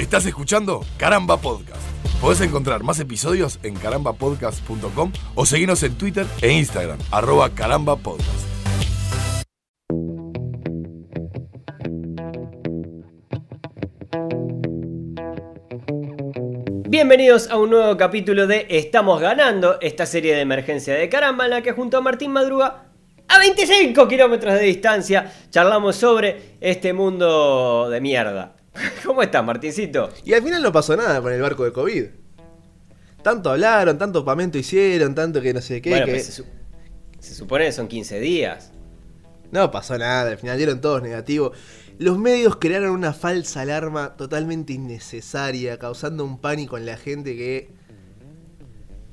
Estás escuchando Caramba Podcast. Podés encontrar más episodios en carambapodcast.com o seguirnos en Twitter e Instagram, arroba carambapodcast. Bienvenidos a un nuevo capítulo de Estamos ganando, esta serie de emergencia de caramba en la que junto a Martín Madruga a 25 kilómetros de distancia charlamos sobre este mundo de mierda. ¿Cómo estás, Martincito? Y al final no pasó nada con el barco de COVID. Tanto hablaron, tanto pamento hicieron, tanto que no sé qué. Bueno, que... pues se, su- se supone que son 15 días. No pasó nada, al final dieron todos negativos. Los medios crearon una falsa alarma totalmente innecesaria, causando un pánico en la gente que.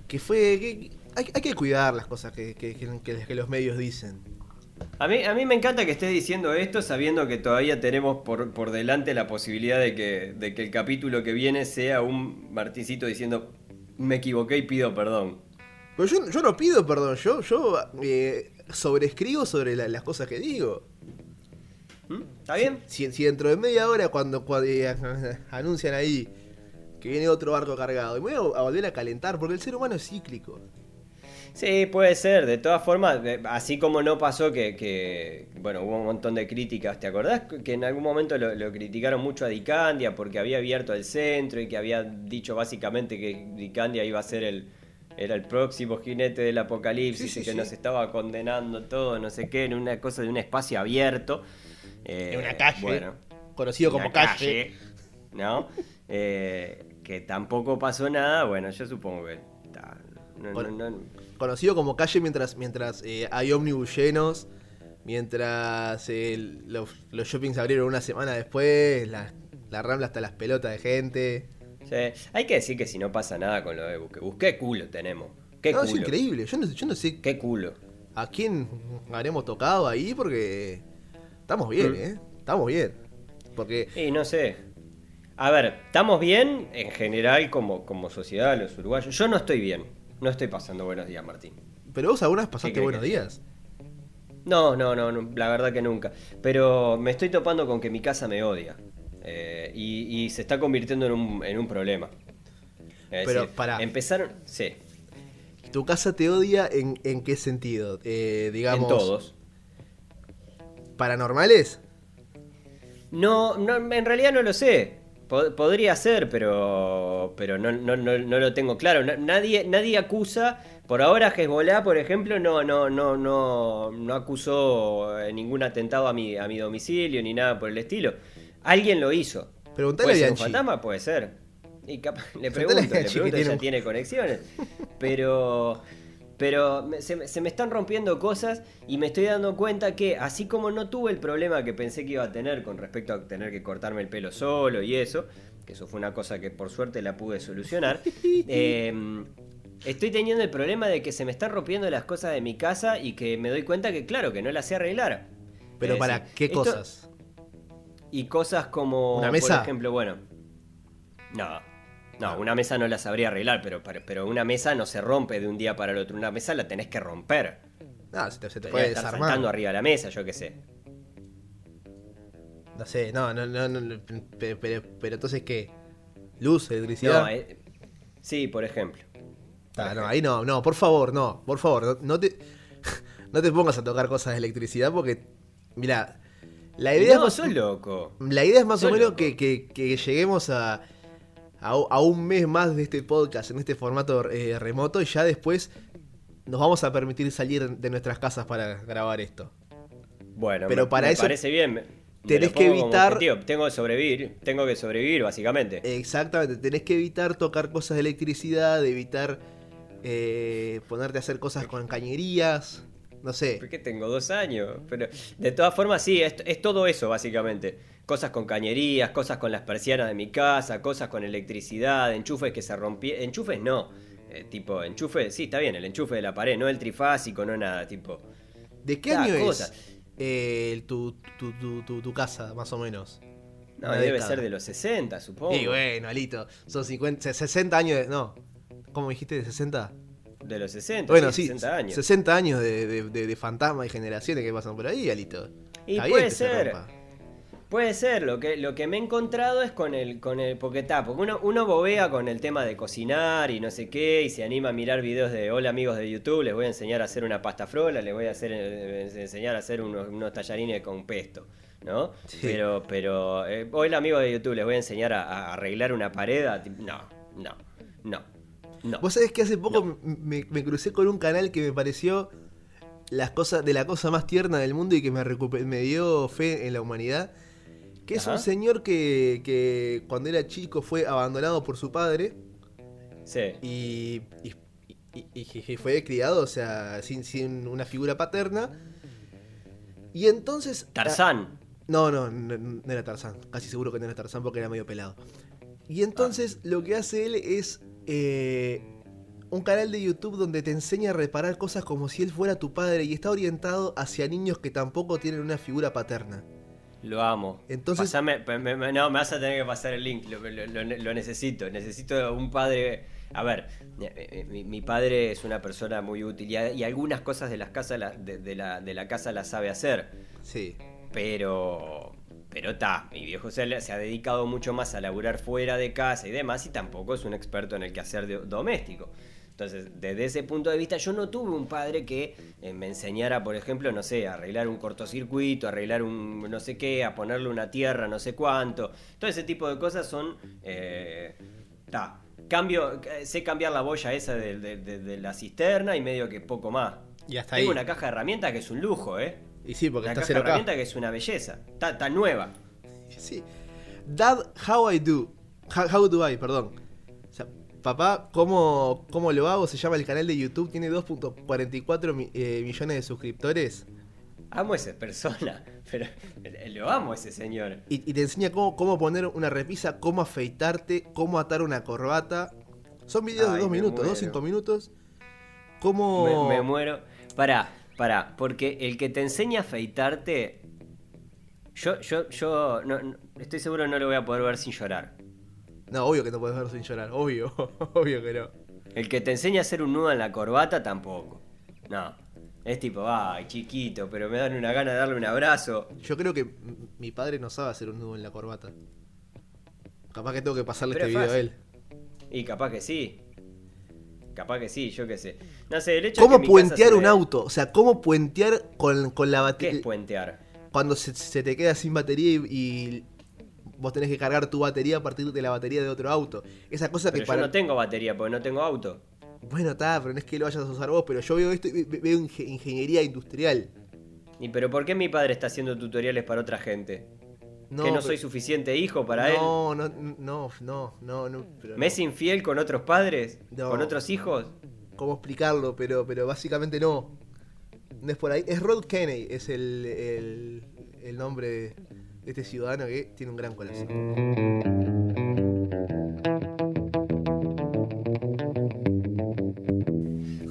que fue. que- hay, hay que cuidar las cosas que- que los medios dicen. A mí, a mí me encanta que estés diciendo esto sabiendo que todavía tenemos por, por delante la posibilidad de que, de que el capítulo que viene sea un Martincito diciendo me equivoqué y pido perdón. Pero yo, yo no pido perdón, yo, yo eh, sobrescribo sobre la- las cosas que digo. ¿Mm? ¿Está bien? Si, si dentro de media hora cuando, cuando, eh, anuncian ahí que viene otro barco cargado, y me voy a, a volver a calentar, porque el ser humano es cíclico. Sí, puede ser. De todas formas, así como no pasó que, que, bueno, hubo un montón de críticas. ¿Te acordás que en algún momento lo, lo criticaron mucho a Dicandia porque había abierto el centro y que había dicho básicamente que Dicandia iba a ser el, era el próximo jinete del apocalipsis Sí, sí, y que sí. nos estaba condenando todo, no sé qué, en una cosa de un espacio abierto? Eh, En una calle, bueno, conocido como calle. ¿no? Eh, que tampoco pasó nada, bueno, yo supongo que... ta, no- no- no- Conocido como calle mientras, mientras eh, hay ómnibus llenos, mientras eh, los, los shoppings abrieron una semana después, la, la rambla hasta las pelotas de gente. Sí, Hay que decir que si no pasa nada con lo de Busquebus, qué culo tenemos. Qué No, culo. es increíble, yo no, yo no sé Qué culo. a quién habremos tocado ahí porque estamos bien, Mm. ¿eh? Estamos bien. Porque Y no sé. A ver, estamos bien en general como, como sociedad, los uruguayos. Yo no estoy bien. No estoy pasando buenos días, Martín. Pero vos algunas ¿Qué pasaste buenos que- días. No, no, no, no, la verdad que nunca. Pero me estoy topando con que mi casa me odia. Eh, y, y se está convirtiendo en un, en un problema. Es Pero, decir, pará. Empezaron. Sí, ¿Tu casa te odia en, en qué sentido? Eh, digamos, en todos. ¿Paranormales? No, no, en realidad no lo sé. Po- podría ser, pero, pero no, no, no, no lo tengo claro. Na- nadie, nadie acusa. Por ahora Hezbollah, por ejemplo, no, no, no, no, no acusó eh, ningún atentado a mi, a mi domicilio ni nada por el estilo. Alguien lo hizo. Preguntale ¿Puede a ser un fantasma? Puede ser. Y capaz- le pregunto, le pregunto, un- tiene conexiones. Pero, pero me- se, me- se me están rompiendo cosas y me estoy dando cuenta que así como no tuve el problema que pensé que iba a tener con respecto a tener que cortarme el pelo solo y eso, que eso fue una cosa que por suerte la pude solucionar, eh, estoy teniendo el problema de que se me están rompiendo las cosas de mi casa y que me doy cuenta que claro, que no las sé arreglar. ¿Pero para qué esto- cosas? y cosas como. ¿Una mesa? Por ejemplo, bueno. No. No, una mesa no la sabría arreglar, pero, pero, una mesa no se rompe de un día para el otro. Una mesa la tenés que romper. No, se te, se te Podría puede estar desarmar. saltando arriba de la mesa, yo qué sé. No sé, no, no, no, no, pero, pero, pero entonces qué? ¿Luz, electricidad? No, eh, sí, por ejemplo. Ah, no, ahí no, no, por favor, no, por favor, no, no te no te pongas a tocar cosas de electricidad porque, mira, la idea, no, es, sos loco. la idea es más o menos que- que lleguemos a, a, a un mes más de este podcast en este formato eh, remoto y ya después nos vamos a permitir salir de nuestras casas para grabar esto. Bueno, Pero me, para me eso parece bien. tenés que evitar-. Tengo que sobrevivir. Tengo que sobrevivir, básicamente. Exactamente, tenés que evitar tocar cosas de electricidad, evitar eh, ponerte a hacer cosas con cañerías, no sé. Porque tengo dos años. Pero de todas formas, sí, es, es todo eso, básicamente. Cosas con cañerías, cosas con las persianas de mi casa, cosas con electricidad, enchufes que se rompieron. Enchufes no. Eh, tipo, enchufe, sí, está bien, el enchufe de la pared, no el trifásico, no nada, tipo. ¿De qué año cosas. es eh, tu, tu, tu, tu- casa, más o menos? No, debe década. ser de los 60, supongo. Y bueno, Alito, son 50, 60 años de... No, ¿cómo dijiste? ¿De 60? De los 60, Bueno, sí, sí, 60 años. 60 años de, de, de- de fantasmas y generaciones que pasan por ahí, Alito. Y Está puede bien que se ser. Puede ser, lo que, lo que me he encontrado es con el, con el, porque está, porque uno, uno bobea con el tema de cocinar y no sé qué, y se anima a mirar videos de hola amigos de YouTube, les voy a enseñar a hacer una pasta frola, les voy a hacer, eh, enseñar a hacer unos, unos tallarines con pesto, ¿no? Sí. Pero, pero, eh, hola amigos de YouTube, les voy a enseñar a, a arreglar una pared, a no, no, no, no. Vos sabés que hace poco me, me crucé con un canal que me pareció las cosas de la cosa más tierna del mundo y que me, me dio fe en la humanidad. Que es Ajá. un señor que, que cuando era chico fue abandonado por su padre Sí. y, y- y- y- y fue criado, o sea, sin, sin una figura paterna. Y entonces... Tarzán. No, no, no, no era Tarzán. Casi seguro que no era Tarzán porque era medio pelado. Y entonces lo que hace él es eh, un canal de YouTube donde te enseña a reparar cosas como si él fuera tu padre y está orientado hacia niños que tampoco tienen una figura paterna. Lo amo. Entonces- Pasame- pe- me- me- no, me vas a tener que pasar el link. Lo, lo- lo- lo necesito. Necesito un padre. A ver, eh, eh, mi, mi padre es una persona muy útil y, a- y algunas cosas de, las casas, de la, de la casa las sabe hacer. Sí. Pero. Pero está, mi viejo se, le- se ha dedicado mucho más a laburar fuera de casa y demás, y tampoco es un experto en el quehacer de- doméstico. Entonces, desde ese punto de vista, yo no tuve un padre que eh, me enseñara, por ejemplo, no sé, a arreglar un cortocircuito, a arreglar un no sé qué, a ponerle una tierra, no sé cuánto. Todo ese tipo de cosas son. eh, ta, cambio, eh, sé cambiar la boya esa de, de- de- de la cisterna y medio que poco más. Y hasta Tengo ahí. una caja de herramientas que es un lujo, ¿eh? Y sí, porque Una está caja de 0K. herramientas que es una belleza. Está, está nueva. Sí. Dad, how I do. How, how do I, perdón. O sea, papá, ¿cómo, ¿cómo lo hago? Se llama el canal de YouTube, tiene 2.44 mi- eh, millones de suscriptores. Amo a esa persona, pero lo amo a ese señor. Y, y te enseña cómo, cómo poner una repisa, cómo afeitarte, cómo atar una corbata. Son videos de dos minutos, dos, muero. cinco minutos. Cómo. Me, me muero. Pará, pará, porque el que te enseña a afeitarte. Yo, yo, yo no- no- estoy seguro que no lo voy a poder ver sin llorar. No, obvio que no puedes ver sin llorar, obvio, obvio que no. El que te enseña a hacer un nudo en la corbata tampoco. No. Es tipo, ay, chiquito, pero me dan una gana de darle un abrazo. Yo creo que mi padre no sabe hacer un nudo en la corbata. Capaz que tengo que pasarle Pero este es video a él. Y capaz que sí. Capaz que sí, yo qué sé. No sé, el hecho ¿Cómo que puentear un ve- auto? O sea, ¿cómo puentear con, con la ¿Qué batería? es puentear? Cuando se, se te queda sin batería y, y vos tenés que cargar tu batería a partir de la batería de otro auto. Esa cosa que Pero para. yo no tengo batería porque no tengo auto. Bueno, está, pero no es que lo vayas a usar vos, pero yo veo esto y ve- veo inge- ingeniería industrial. ¿Y pero por qué mi padre está haciendo tutoriales para otra gente? No, ¿Que no soy suficiente hijo para él? no, no, no, no, no, no, pero. ¿Me es infiel con otros padres? ¿Con otros hijos? ¿Cómo explicarlo? Pero, pero básicamente no. No es por ahí. Es Rod Kennedy, es el, el, el nombre de, de este ciudadano que tiene un gran corazón.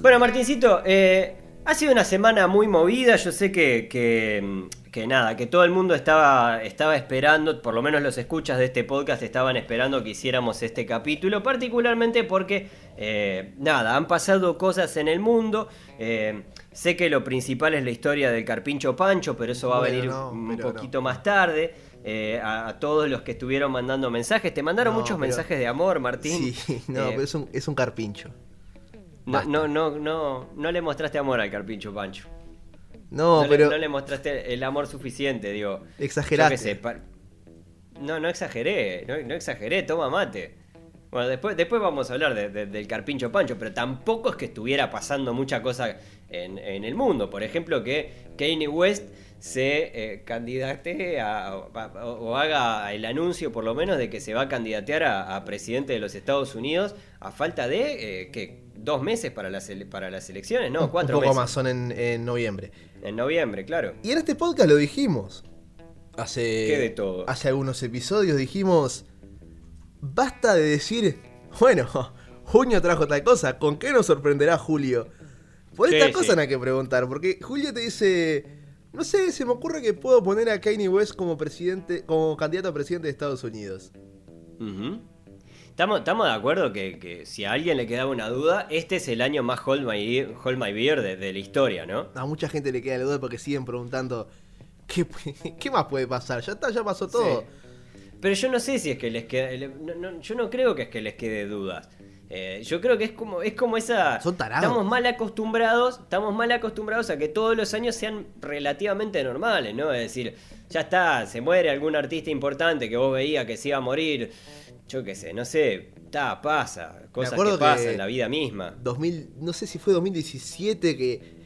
Bueno, Martincito, eh, ha sido una semana muy movida. Yo sé que, que, que nada, que todo el mundo estaba, estaba esperando, por lo menos los escuchas de este podcast estaban esperando que hiciéramos este capítulo, particularmente porque, eh, nada, han pasado cosas en el mundo. eh, sé que lo principal es la historia del Carpincho Pancho, pero eso va Bueno, a venir no, un no. poquito más tarde. eh, a, a todos los que estuvieron mandando mensajes, te mandaron No, muchos pero- mensajes de amor, Martín. Sí, no, pero es un, es un carpincho. no, no, no, no, no le mostraste amor al Carpincho Pancho. No, No, pero le, no le mostraste el amor suficiente, digo. Exageraste. Sé, pa- No, no exageré, no, no exageré, toma mate. Bueno, después, después vamos a hablar de- de- del Carpincho Pancho, pero tampoco es que estuviera pasando mucha cosa en, en el mundo. Por ejemplo, que Kanye West se eh, candidate a, a- o haga el anuncio, por lo menos, de que se va a candidatear a, a presidente de los Estados Unidos a falta de eh, que dos meses para las, para las elecciones, no, un cuatro poco meses. más, son en, en noviembre. En noviembre, claro. Y en este podcast lo dijimos. Hace, ¿Qué de todo? hace algunos episodios dijimos, basta de decir, bueno, junio trajo tal cosa, ¿con qué nos sorprenderá Julio? Por Sí, esta sí. cosa no hay que preguntar, porque Julio te dice, no sé, se me ocurre que puedo poner a Kanye West como presidente, como candidato a presidente de Estados Unidos. Estamos, estamos de acuerdo que, que si a alguien le quedaba una duda, este es el año más Hold My, Hold My Beer de, de la historia, ¿no? A mucha gente le queda la duda porque siguen preguntando, ¿qué, qué más puede pasar? Ya está, ya pasó todo. Sí. Pero yo no sé si es que les quede. no- no- yo no creo que es que les quede dudas. Eh, yo creo que es como, es como esa. Son tarados. Estamos mal acostumbrados. Estamos mal acostumbrados a que todos los años sean relativamente normales, ¿no? Es decir, ya está, se muere algún artista importante que vos veías que se iba a morir. Yo qué sé, no sé. Está, pasa. Cosas que, que- pasan en la vida misma. 2000, no sé si fue 2017 que,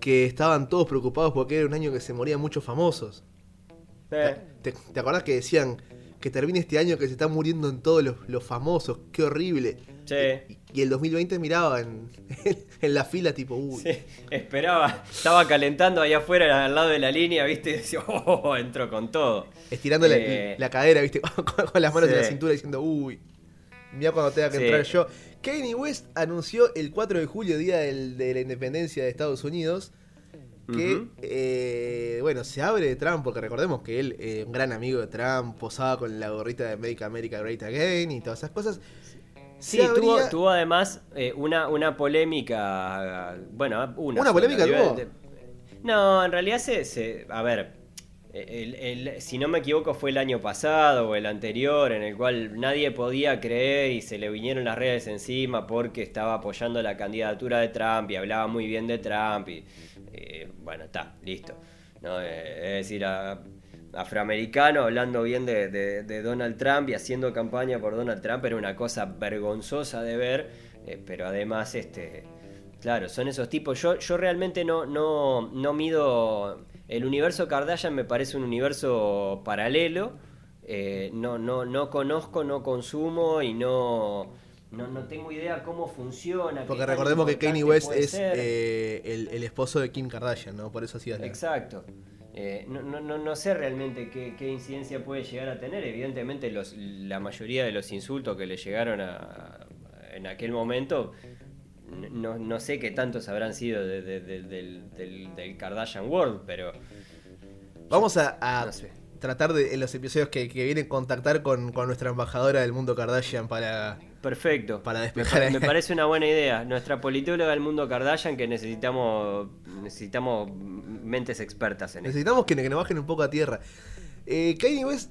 que estaban todos preocupados porque era un año que se morían muchos famosos. Eh, ¿Te, te acordás que decían que termine este año que se están muriendo en todos los, los famosos? Qué horrible. Sí. Y, y el 2020 miraba en, en la fila tipo, uy. Sí, esperaba, estaba calentando allá afuera al lado de la línea, ¿viste? Y decía, oh, entró con todo. Estirando la- Eh, la, cadera, ¿viste? Con, con las manos en la cintura diciendo, uy. Mira cuando tenga que Sí. entrar yo. Kanye West anunció el 4 de julio, día del- de la independencia de Estados Unidos, que, eh, bueno, se abre de Trump, porque recordemos que él, eh, un gran amigo de Trump, posaba con la gorrita de America, America Great Again y todas esas cosas. Sí, tuvo, además eh, una, una polémica. Bueno, una. ¿Una polémica tuvo? de- No, en realidad se. se- a ver. el- el- si no me equivoco, fue el año pasado o el anterior, en el cual nadie podía creer y se le vinieron las redes encima porque estaba apoyando la candidatura de Trump y hablaba muy bien de Trump. Y bueno, está, listo. ¿no? Eh, es decir, a- afroamericano hablando bien de, Donald Trump y haciendo campaña por Donald Trump era una cosa vergonzosa de ver, eh, pero además, este, claro, son esos tipos. Yo, yo realmente no, no, no mido. El universo Kardashian me parece un universo paralelo. eh, no, no, no conozco, no consumo y no, no, no tengo idea cómo funciona. Porque recordemos que Kanye West es eh, el, el esposo de Kim Kardashian, ¿no? Por eso hacía Exacto. Eh, no, no, no, no sé realmente qué, qué incidencia puede llegar a tener. Evidentemente, los, la mayoría de los insultos que le llegaron a, en aquel momento, no, no sé qué tantos habrán sido de- de- de- del, del- del Kardashian World, pero Vamos a, a No sé. tratar de, en los episodios que, que vienen, contactar con, con nuestra embajadora del mundo Kardashian para... perfecto. Para me, despejar ahí. me parece una buena idea. Nuestra politóloga del mundo Kardashian que necesitamos necesitamos mentes expertas en. Necesitamos que, que nos bajen un poco a tierra. Eh, Kanye West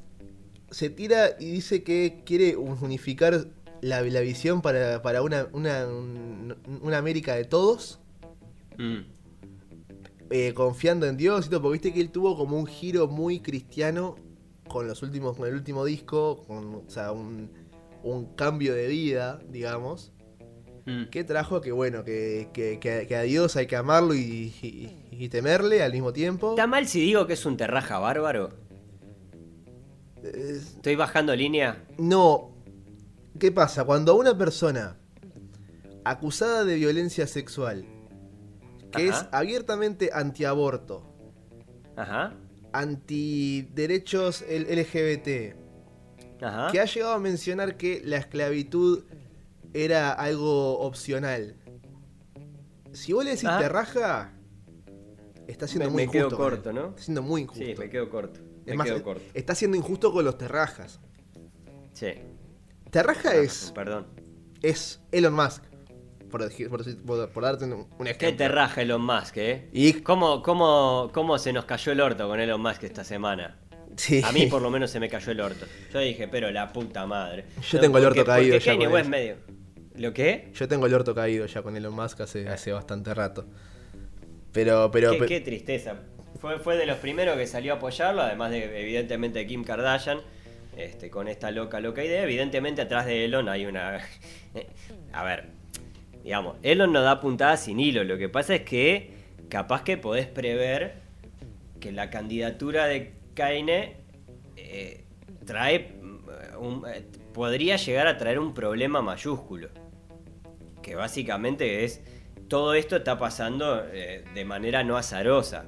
se tira y dice que quiere unificar la, la visión para, para una, una, un- una América de todos, Mm. eh, confiando en Dios y todo, porque viste que él tuvo como un giro muy cristiano con los últimos, con el último disco, con, o sea, un, un cambio de vida, digamos. Mm. que trajo que bueno, que, que, a Dios hay que amarlo y, y- y temerle al mismo tiempo. ¿Está mal si digo que es un terraja bárbaro? Eh, Estoy bajando línea. no, ¿qué pasa? Cuando una persona acusada de violencia sexual, que Ajá. es abiertamente antiaborto, Ajá. antiderechos L- LGBT, Ajá. que ha llegado a mencionar que la esclavitud era algo opcional. Si vos le decís Ajá. te raja, está siendo Me- muy me quedo injusto. corto. ¿no? Está siendo muy injusto. Sí, me quedo corto. Es Me más, quedo corto. está siendo injusto con los terrajas. Sí. Terraja es, Perdón. es Elon Musk. Por, por darte un, un Qué ejemplo. terraja Elon Musk, ¿eh? Y- ¿Cómo, cómo, ¿Cómo se nos cayó el orto con Elon Musk esta semana? Sí. A mí por lo menos se me cayó el orto. Yo dije, pero la puta madre. Yo tengo el orto porque- caído porque ya Kanye West medio. ¿Lo qué? Yo tengo el orto caído ya con Elon Musk hace, hace bastante rato. Pero, pero, qué, pe- qué tristeza. Fue, fue de los primeros que salió a apoyarlo, además de evidentemente de Kim Kardashian, este, con esta loca, loca idea. Evidentemente atrás de Elon hay una... a ver, digamos, Elon no da puntada sin hilo. Lo que pasa es que capaz que podés prever que la candidatura de Kaine eh, trae... mm, eh, podría llegar a traer un problema mayúsculo. Que básicamente es... Todo esto está pasando eh, de manera no azarosa.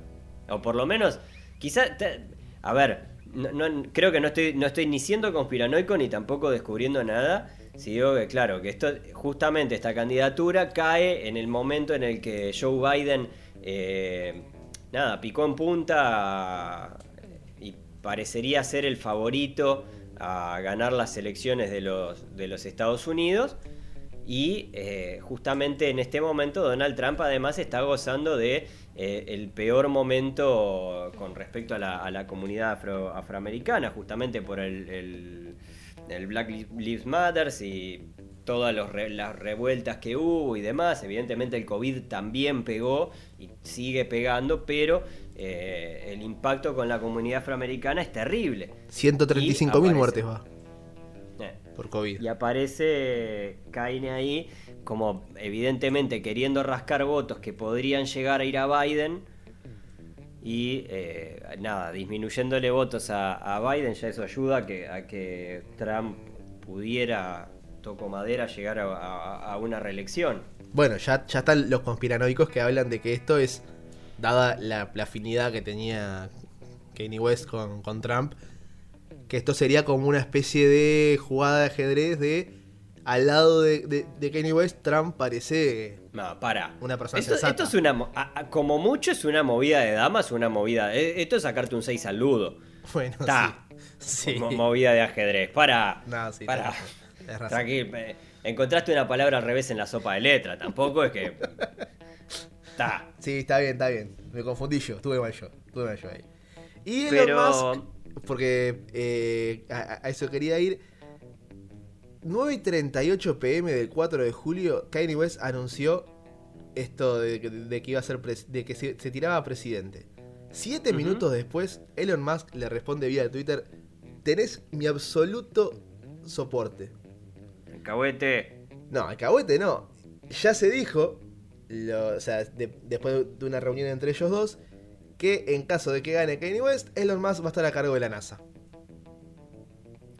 O por lo menos, quizá... te- a ver, creo que no estoy, no estoy ni siendo conspiranoico ni tampoco descubriendo nada. Si digo que, claro, que esto, justamente esta candidatura cae en el momento en el que Joe Biden, nada, picó en punta parecería ser el favorito a ganar las elecciones de los, de los Estados Unidos. Y eh, justamente en este momento Donald Trump además está gozando de eh, el peor momento con respecto a la, comunidad afroamericana, justamente por el, Black Lives Matter y todas las revueltas que hubo y demás. Evidentemente el COVID también pegó y sigue pegando, pero eh, el impacto con la comunidad afroamericana es terrible. 135 mil muertes va. Eh, por COVID. Y aparece Kaine ahí como evidentemente queriendo rascar votos que podrían llegar a ir a Biden y eh, nada, disminuyéndole votos a, Biden, ya eso ayuda a que, a que Trump pudiera, toco madera, llegar a, una reelección. Bueno, ya, ya están los conspiranoicos que hablan de que esto es, dada la, afinidad que tenía Kanye West con, con Trump, que esto sería como una especie de jugada de ajedrez de al lado de, de, Kanye West, Trump parece no, para. una persona esto, esto es una como mucho es una movida de damas, una movida. Eh, esto es sacarte un 6 al ludo. Bueno, Está. Sí. Movida de ajedrez. Para. No, sí, para. Tranquilo. Eh, encontraste una palabra al revés en la sopa de letra. Tampoco es que. Está. Sí, está bien, está bien. Me confundí yo. Estuve mal yo. Estuve mal yo ahí. Y Elon Pero... porque eh, a, eso quería ir 9 y 38 pm del 4 de julio, Kanye West anunció esto de, que iba a ser de que se, tiraba a presidente. Siete minutos después, Elon Musk le responde vía Twitter: Tenés mi absoluto soporte. Alcahuete. No, alcahuete no. Ya se dijo, o sea, después de una reunión entre ellos dos, que en caso de que gane Kanye West, Elon Musk va a estar a cargo de la NASA.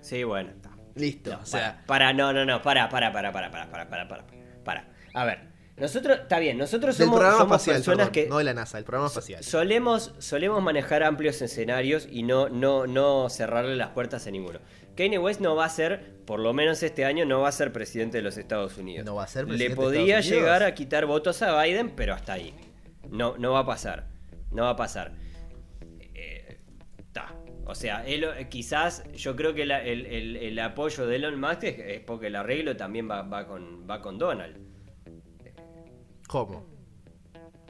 Sí, bueno, Listo. o sea, para, no, no, no, para, para, para, para, para, para, para, para, para. A ver, nosotros, está bien, nosotros somos, personas que. No de la NASA, el programa espacial. Solemos, solemos manejar amplios escenarios y no, no, no cerrarle las puertas a ninguno. Kanye West no va a ser, por lo menos este año, no va a ser presidente de los Estados Unidos. No va a ser presidente. Le podría llegar a quitar votos a Biden, pero hasta ahí. No, no va a pasar. No va a pasar. O sea, él, eh, quizás yo creo que el, apoyo de Elon Musk es, porque el arreglo también va, con, va con Donald. ¿Cómo?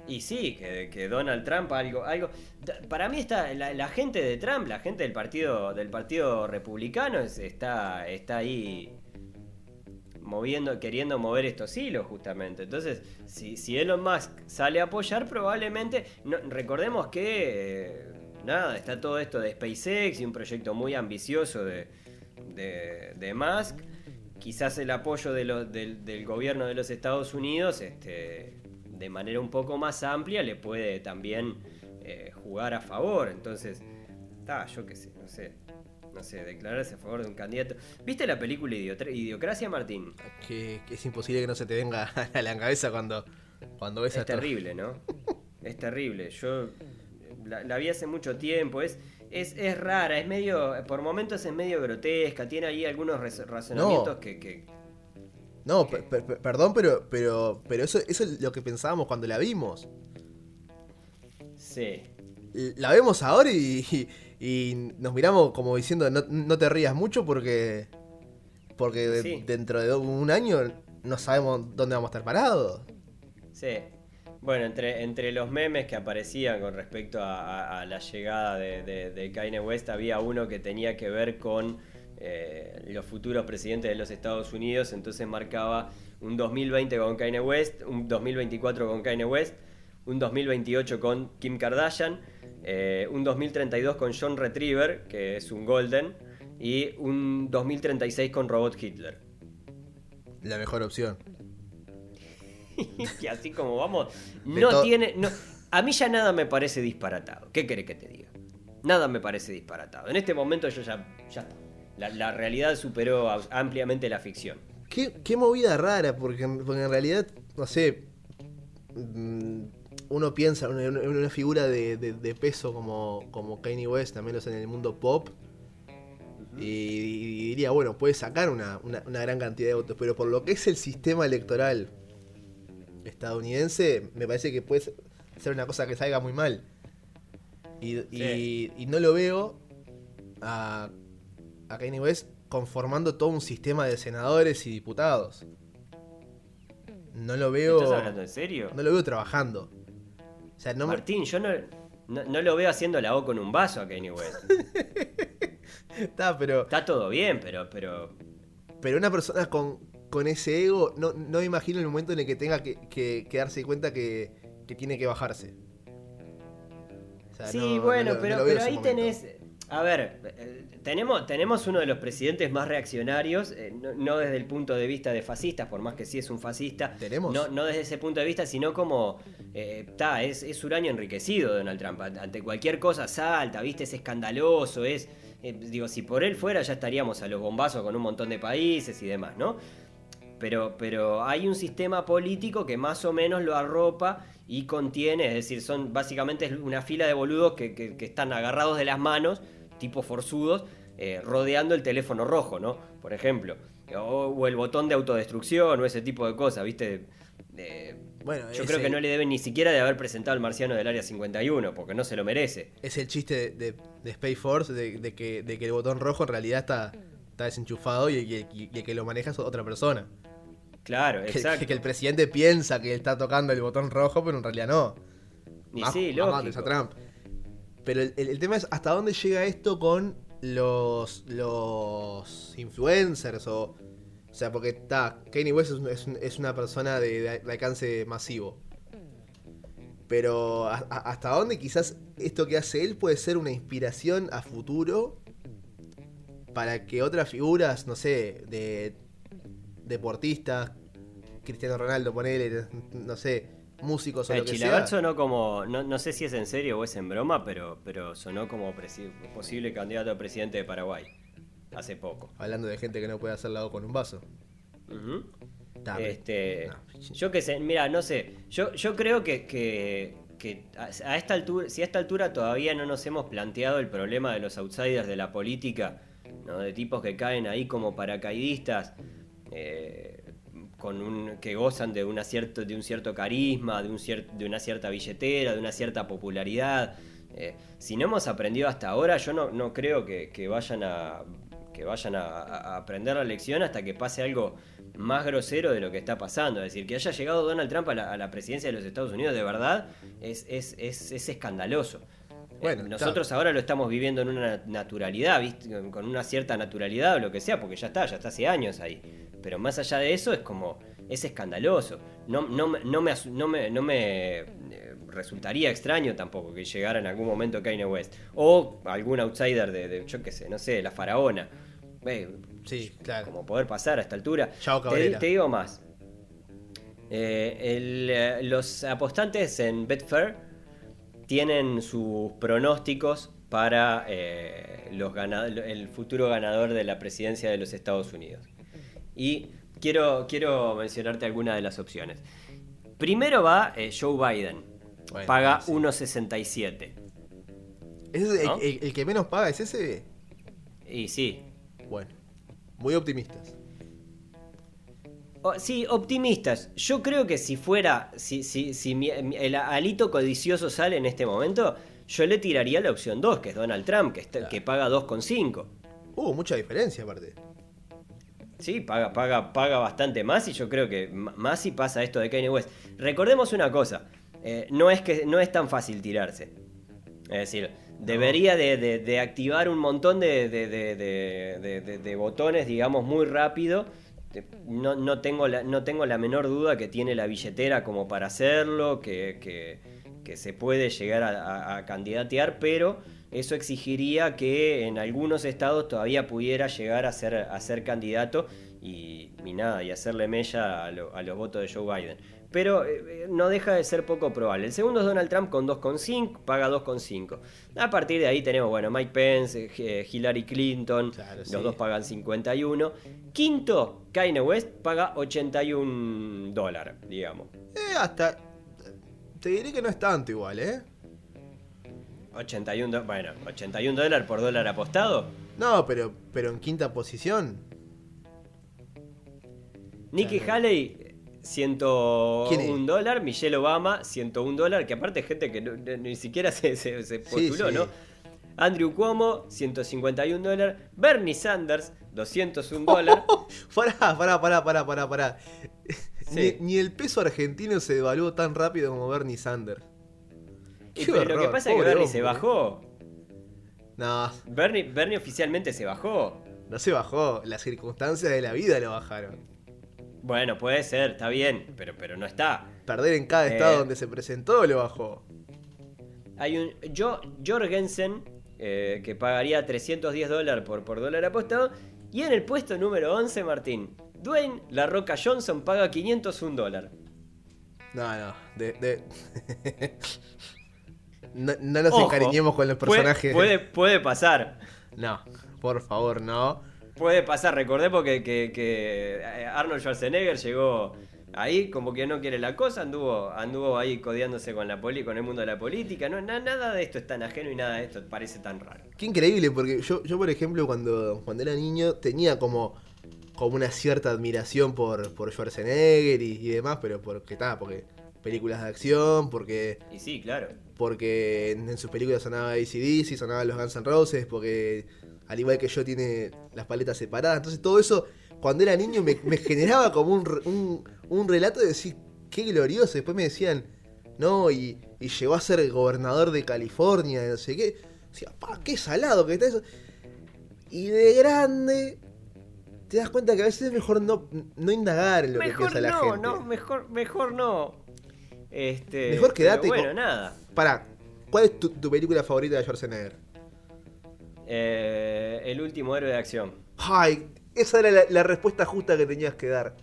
Y sí, que, Donald Trump algo, algo. Para mí está la, gente de Trump, la gente del partido del partido republicano está está ahí moviendo, queriendo mover estos hilos justamente. Entonces, si, si Elon Musk sale a apoyar, probablemente recordemos que nada, está todo esto de SpaceX y un proyecto muy ambicioso de, de, Musk. Quizás el apoyo del, gobierno de los Estados Unidos, este, de manera un poco más amplia, le puede también eh, jugar a favor. Entonces, está, yo qué sé, no sé. No sé, declararse a favor de un candidato. ¿Viste la película Idiocracia, Martín? Que, es imposible que no se te venga a la cabeza cuando, cuando ves Es terrible, ¿no? es terrible. Yo la, vi hace mucho tiempo, es, es, es, rara, es medio, por momentos es medio grotesca, tiene ahí algunos razonamientos que, No, perdón, pero, pero, pero eso, eso es lo que pensábamos cuando la vimos. Sí. La vemos ahora y, y, nos miramos como diciendo, no, no, te rías mucho porque, porque dentro de un año no sabemos dónde vamos a estar parados. Sí. Bueno, entre, entre los memes que aparecían con respecto a, la llegada de, de, Kanye West, había uno que tenía que ver con eh, los futuros presidentes de los Estados Unidos, entonces marcaba un 2020 con Kanye West, un 2024 con Kanye West, un 2028 con Kim Kardashian, eh, un 2032 con John Retriever, que es un Golden, y un 2036 con Robot Hitler. La mejor opción. que así como vamos, no tiene. No, a mí ya nada me parece disparatado. ¿Qué querés que te diga? Nada me parece disparatado. En este momento yo ya. ya la, realidad superó ampliamente la ficción. Qué, movida rara, porque, en realidad, no sé. Mm, uno piensa en una, figura de, peso como, como Kanye West, también menos en el mundo pop. Y, diría, bueno, puede sacar una, una, gran cantidad de votos, pero por lo que es el sistema electoral estadounidense, me parece que puede ser una cosa que salga muy mal. Y, no lo veo a, a Kanye West conformando todo un sistema de senadores y diputados. no lo veo. ¿Estás hablando en serio? No lo veo trabajando. O sea, no me- Martín, yo no, no, no lo veo haciendo la O con un vaso a Kanye West. Está, pero. Está todo bien, pero, pero Pero una persona con, con ese ego, no, no me imagino el momento en el que tenga que, que- que darse cuenta que, que tiene que bajarse. O sea, Sí, no- no bueno, no pero, pero ahí momento. tenés. A ver, eh, tenemos, tenemos uno de los presidentes más reaccionarios, eh, no, no desde el punto de vista de fascistas, por más que sí es un fascista. ¿Tenemos? No, no desde ese punto de vista, sino como. eh, ta, es, es un año enriquecido Donald Trump. Ante cualquier cosa salta, ¿viste? Es escandaloso, es. eh, digo, si por él fuera, ya estaríamos a los bombazos con un montón de países y demás, ¿no? Pero, pero hay un sistema político que más o menos lo arropa y contiene, es decir, son básicamente una fila de boludos que, que- que están agarrados de las manos, tipo forzudos, eh, rodeando el teléfono rojo, ¿no? Por ejemplo. O, o el botón de autodestrucción o ese tipo de cosas, ¿viste? Eh, Bueno, yo ese- creo que no le deben ni siquiera de haber presentado al marciano del Área 51, porque no se lo merece. Es el chiste de, de Space Force de, de que, de que el botón rojo en realidad está, está desenchufado y, y- y el que lo maneja es otra persona. Claro, Que, exacto. que- que el presidente piensa que está tocando el botón rojo, pero en realidad no. Y Más- sí, lógico. a Trump. Pero el, tema es hasta dónde llega esto con los, los influencers o... O sea, porque está, Kanye West es, es un- es una persona de, alcance masivo. Pero hasta dónde quizás esto que hace él puede ser una inspiración a futuro para que otras figuras, no sé, de deportistas, Cristiano Ronaldo, ponele, no sé, músicos o El lo que Chilaver sea. sonó como, no, no sé si es en serio o es en broma, pero, pero sonó como posible candidato a presidente de Paraguay hace poco. Hablando de gente que no puede hacer lado con un vaso. Dame. Este, No, yo qué sé, mira, no sé, yo, yo creo que, que, que a a esta altura, si a esta altura todavía no nos hemos planteado el problema de los outsiders de la política, ¿no? de tipos que caen ahí como paracaidistas, eh, con un, que gozan de, una cierto, de un cierto carisma, de, un cier- de una cierta billetera, de una cierta popularidad. Eh, si no hemos aprendido hasta ahora, yo no, no creo que, que vayan a que vayan a, aprender la lección hasta que pase algo más grosero de lo que está pasando. Es decir, que haya llegado Donald Trump a la, a la presidencia de los Estados Unidos de verdad es, es, es, es escandaloso. Bueno, Eh, nosotros ahora lo estamos viviendo en una naturalidad, ¿viste? con una cierta naturalidad o lo que sea, porque ya está, ya está hace años ahí. Pero más allá de eso es como, es escandaloso. No, no, me- no me, no me, no me eh, resultaría extraño tampoco que llegara en algún momento Kanye West. O algún outsider de, de, yo qué sé, no sé, la faraona. Eh, Sí, claro. como poder pasar a esta altura. Chao, te, te digo más. Eh, el, los apostantes en Betfair tienen sus pronósticos para eh, los el futuro ganador de la presidencia de los Estados Unidos. Y quiero, quiero mencionarte algunas de las opciones. Primero va eh, Joe Biden. Bueno, paga sí. 1.67. ¿Ese es el, ¿No? el- el que menos paga es ese? Y sí, Bueno, muy optimistas. Sí, optimistas. Yo creo que si fuera, si, si, si mi- el alito codicioso sale en este momento, yo le tiraría la opción 2, que es Donald Trump, que, está- que paga 2,5. Hubo mucha diferencia aparte. Sí, paga, paga, paga bastante más y yo creo que más si pasa esto de Kanye West. Recordemos una cosa, eh, no, es que, no es tan fácil tirarse. Es decir, debería de, de- de activar un montón de- de botones, digamos, muy rápido. Eh, No, no, tengo la, no tengo la menor duda que tiene la billetera como para hacerlo, que, que- se puede llegar a candidatear, pero eso exigiría que en algunos estados todavía pudiera llegar a ser, a ser candidato y, y nada, y hacerle mella a, lo- a los votos de Joe Biden. Pero eh, eh, no deja de ser poco probable. El segundo es Donald Trump con 2,5, paga 2,5. A partir de ahí tenemos, bueno, Mike Pence, eh, Hillary Clinton, Claro, los sí. dos pagan 51. Quinto, Kanye West paga 81 dólares, digamos. Eh, hasta. Te diré que no es tanto igual, ¿eh? 81, do- bueno, 81 dólares por dólar apostado. No, pero, pero en quinta posición. Nikki Claro. Haley, 101 ¿Quién es? dólar. Michelle Obama, 101 dólar. Que aparte gente que no- no- ni siquiera se, se- se postuló, sí. ¿no? Andrew Cuomo, 151 dólares. Bernie Sanders, 201 dólares. Pará, pará, pará, pará, pará, pará. Sí. ni, ni el peso argentino se devaluó tan rápido como Bernie Sanders. Y pero lo que pasa es que Bernie se bajó. No, Bernie, Bernie oficialmente se bajó. no se bajó. Las circunstancias de la vida lo bajaron. Bueno, puede ser, está bien, pero, pero no está. Perder en cada Eh. estado donde se presentó lo bajó. Hay un Jo- Jorgensen eh, que pagaría 310 dólares por, por dólar apostado. Y en el puesto número 11, Martín, Dwayne La Roca Johnson paga 501 dólar. No, no. De, de- no, no nos Ojo, encariñemos con los Puede- personajes. Puede, puede pasar. No, por favor, no. Puede pasar. Recordemos que, que- que Arnold Schwarzenegger llegó ahí como que no quiere la cosa, anduvo, anduvo ahí codeándose con la poli, con el mundo de la política. No, na- nada de esto es tan ajeno y nada de esto parece tan raro. Qué increíble, porque yo, yo por ejemplo, cuando, cuando era niño tenía como, como una cierta admiración por, por Schwarzenegger y, y demás, pero porque está, porque películas de acción, porque Y sí, claro. porque en, en sus películas sonaba ACDC, sonaban los Guns N' Roses, porque al igual que yo tiene las paletas separadas. Entonces todo eso, cuando era niño, me, me generaba como un, un, un relato de decir, qué glorioso. Después me decían, no, y, y llegó a ser gobernador de California, no sé qué. Decía, pa, qué salado que está eso. Y de grande, te das cuenta que a veces es mejor no, no indagar en lo que piensa la no, gente. no, mejor, mejor no. Este, Mejor quedate Bueno, con- nada. Pará, ¿cuál es tu, tu película favorita de Schwarzenegger? Eh, el último héroe de acción. Ay, esa era la, la respuesta justa que tenías que dar.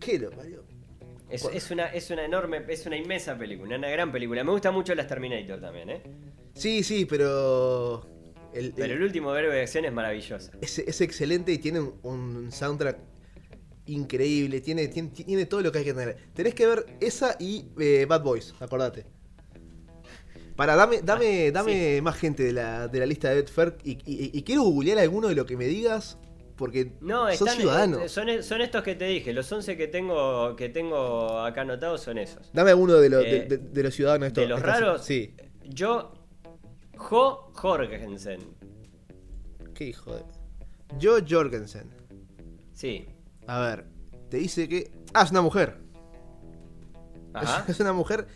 ¿Qué lo parió? Es, una, es una enorme, es una inmensa película, una gran película. Me gustan mucho las Terminator también, ¿eh? Sí, sí, pero. el- Pero el- el último héroe de acción es maravillosa. es, es excelente y tiene un, un soundtrack increíble. Tiene, tiene, tiene todo lo que hay que tener. Tenés que ver esa y eh, Bad Boys, acordate. Para, dame, dame, Ah, dame más gente de la, de la lista de Betfair y, y- y quiero googlear alguno de lo que me digas porque No, son están, ciudadanos. eh, son, son estos que te dije, los 11 que tengo, que tengo acá anotados son esos. Dame alguno de, los Eh, de, de- de los ciudadanos. estos- de los estos- raros, Sí. yo, Jo Jorgensen. ¿Qué hijo de.? Joe Jorgensen. Sí. A ver, te dice que. Ah, es una mujer. Ajá. Es una mujer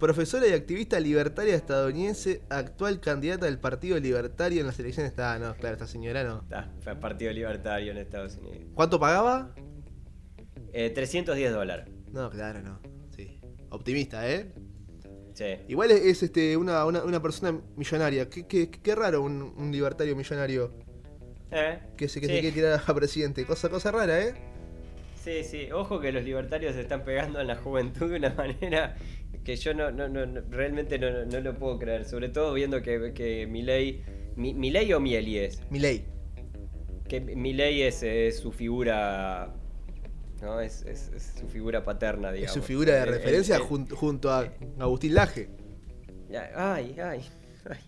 profesora y activista libertaria estadounidense, actual candidata del Partido Libertario en las elecciones. Está, no, claro, esta señora no. Está, fue partido libertario en Estados Unidos. ¿Cuánto pagaba? Eh, 310 dólares. No, claro, no. Sí. Optimista, ¿eh? Sí. Igual es, es, este, una, una, una persona millonaria. Qué, qué- qué raro un, un libertario millonario Eh, que se, que sí. se quiere tirar a presidente. Cosa, cosa rara, ¿eh? Sí, sí, ojo que los libertarios se están pegando en la juventud de una manera que yo no, no, no, no- realmente no, no- no lo puedo creer. Sobre todo viendo que, que Milei, mi, Milei o Mieli es, Milei. que Milei es, es su figura, no, es, es- es su figura paterna, Es digamos. su figura de referencia jun- junto a Agustín Laje. Ay, ay, ay.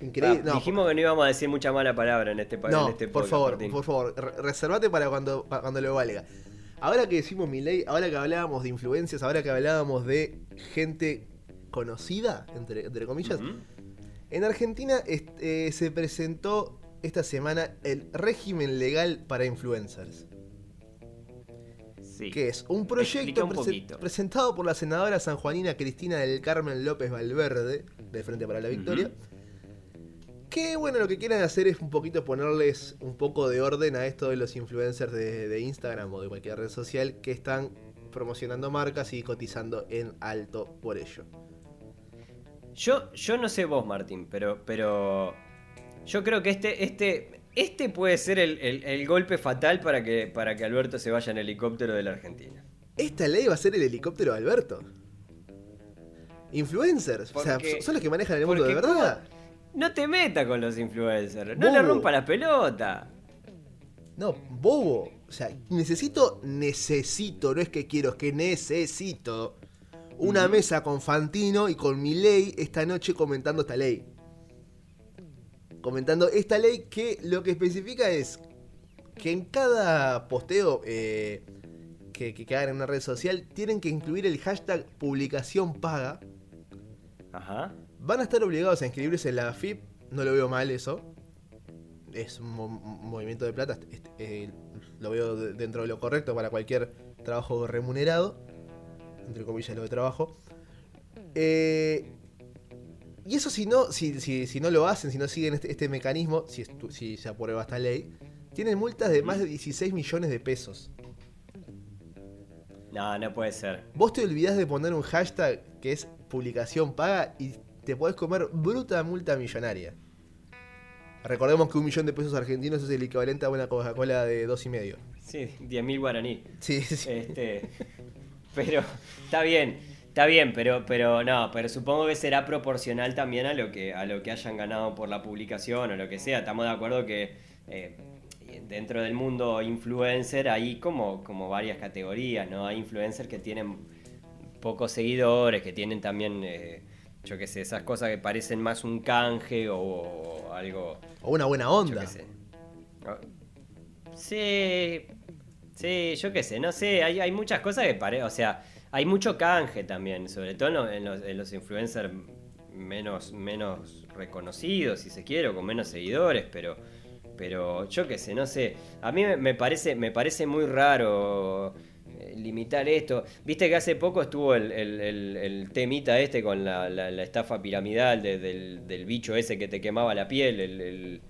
Increíble. Ah, no, dijimos que no íbamos a decir mucha mala palabra en este, pa- No, en este por podcast, favor, Martín. por favor, re- reservate para cuando, para cuando lo valga. Ahora que decimos mi ley, ahora que hablábamos de influencias, ahora que hablábamos de gente conocida, entre, entre comillas, en Argentina eh, se presentó esta semana el régimen legal para influencers, Sí. que es un proyecto un prese- poquito. presentado por la senadora sanjuanina Cristina del Carmen López Valverde, del Frente para la Victoria. Que bueno, lo que quieren hacer es un poquito ponerles un poco de orden a esto de los influencers de, de Instagram o de cualquier red social que están promocionando marcas y cotizando en alto por ello. Yo, yo no sé vos, Martín, pero, pero yo creo que este, este, este puede ser el, el- el golpe fatal para que, para que Alberto se vaya en helicóptero de la Argentina. Esta ley va a ser el helicóptero de Alberto. Influencers, o sea, son los que manejan el mundo de verdad. ¿cómo? No te metas con los influencers, no le rompa la pelota. No, bobo. O sea, necesito, necesito, no es que quiero, es que necesito una mesa con Fantino y con mi ley esta noche comentando esta ley. Comentando esta ley que lo que especifica es que en cada posteo eh, que, que, que hagan en una red social tienen que incluir el hashtag publicación paga. Ajá. Van a estar obligados a inscribirse en la FIP, no lo veo mal eso. Es un, mo- un movimiento de plata, este, eh, lo veo de- dentro de lo correcto para cualquier trabajo remunerado, entre comillas lo de trabajo. Eh, y eso si no, si, si, si no lo hacen, si no siguen este, este mecanismo, si se aprueba esta ley, tienen multas de más de 16 millones de pesos. No, no puede ser. Vos te olvidás de poner un hashtag que es publicación paga y te podés comer bruta multa millonaria. Recordemos que un millón de pesos argentinos es el equivalente a una Coca-Cola de dos y medio. Sí, 10.000 guaraní. Sí, sí. Este, pero está bien, está bien, pero, pero no, pero supongo que será proporcional también a lo que, a lo que hayan ganado por la publicación o lo que sea. Estamos de acuerdo que eh, dentro del mundo influencer hay como, como varias categorías, ¿no? Hay influencers que tienen pocos seguidores, que tienen también, eh, yo qué sé, esas cosas que parecen más un canje o, o algo O una buena yo onda. qué sé. No. Sí, sí, yo qué sé, no sé, hay, hay muchas cosas que parece, o sea, hay mucho canje también, sobre todo en, lo- en los, en los influencers menos, menos reconocidos, si se quiere, o con menos seguidores, pero, pero yo qué sé, no sé, a mí me, parece, me parece muy raro limitar esto. Viste que hace poco estuvo el, el- el- el temita este con la, la- la estafa piramidal de- del, del bicho ese que te quemaba la piel, el...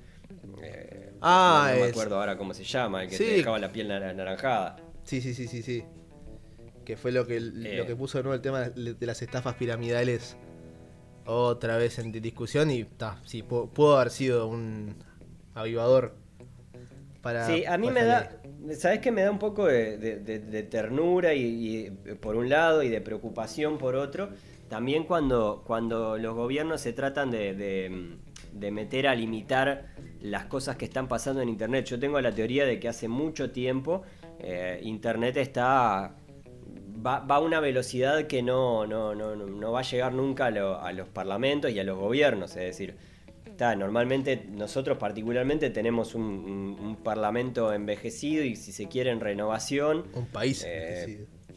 eh, Ah, no, no me acuerdo ahora cómo se llama, el que Sí. te dejaba la piel nar- naranjada. Sí, sí, sí, sí, sí. Que fue lo que, Eh. lo que puso de nuevo el tema de las estafas piramidales otra vez en discusión y ta, sí, pu- pudo haber sido un avivador para... Sí, a mí me da. ¿sabes qué? Me da un poco de, de- de- de ternura y, y, por un lado y de preocupación por otro. También cuando, cuando los gobiernos se tratan de, meter a limitar las cosas que están pasando en Internet. Yo tengo la teoría de que hace mucho tiempo eh, Internet está... Va, va a una velocidad que no, no, no, no- no va a llegar nunca a, lo- a los parlamentos y a los gobiernos. Es decir, Está, normalmente nosotros particularmente tenemos un, un- un parlamento envejecido y si se quiere en renovación, Un país. Eh, sí.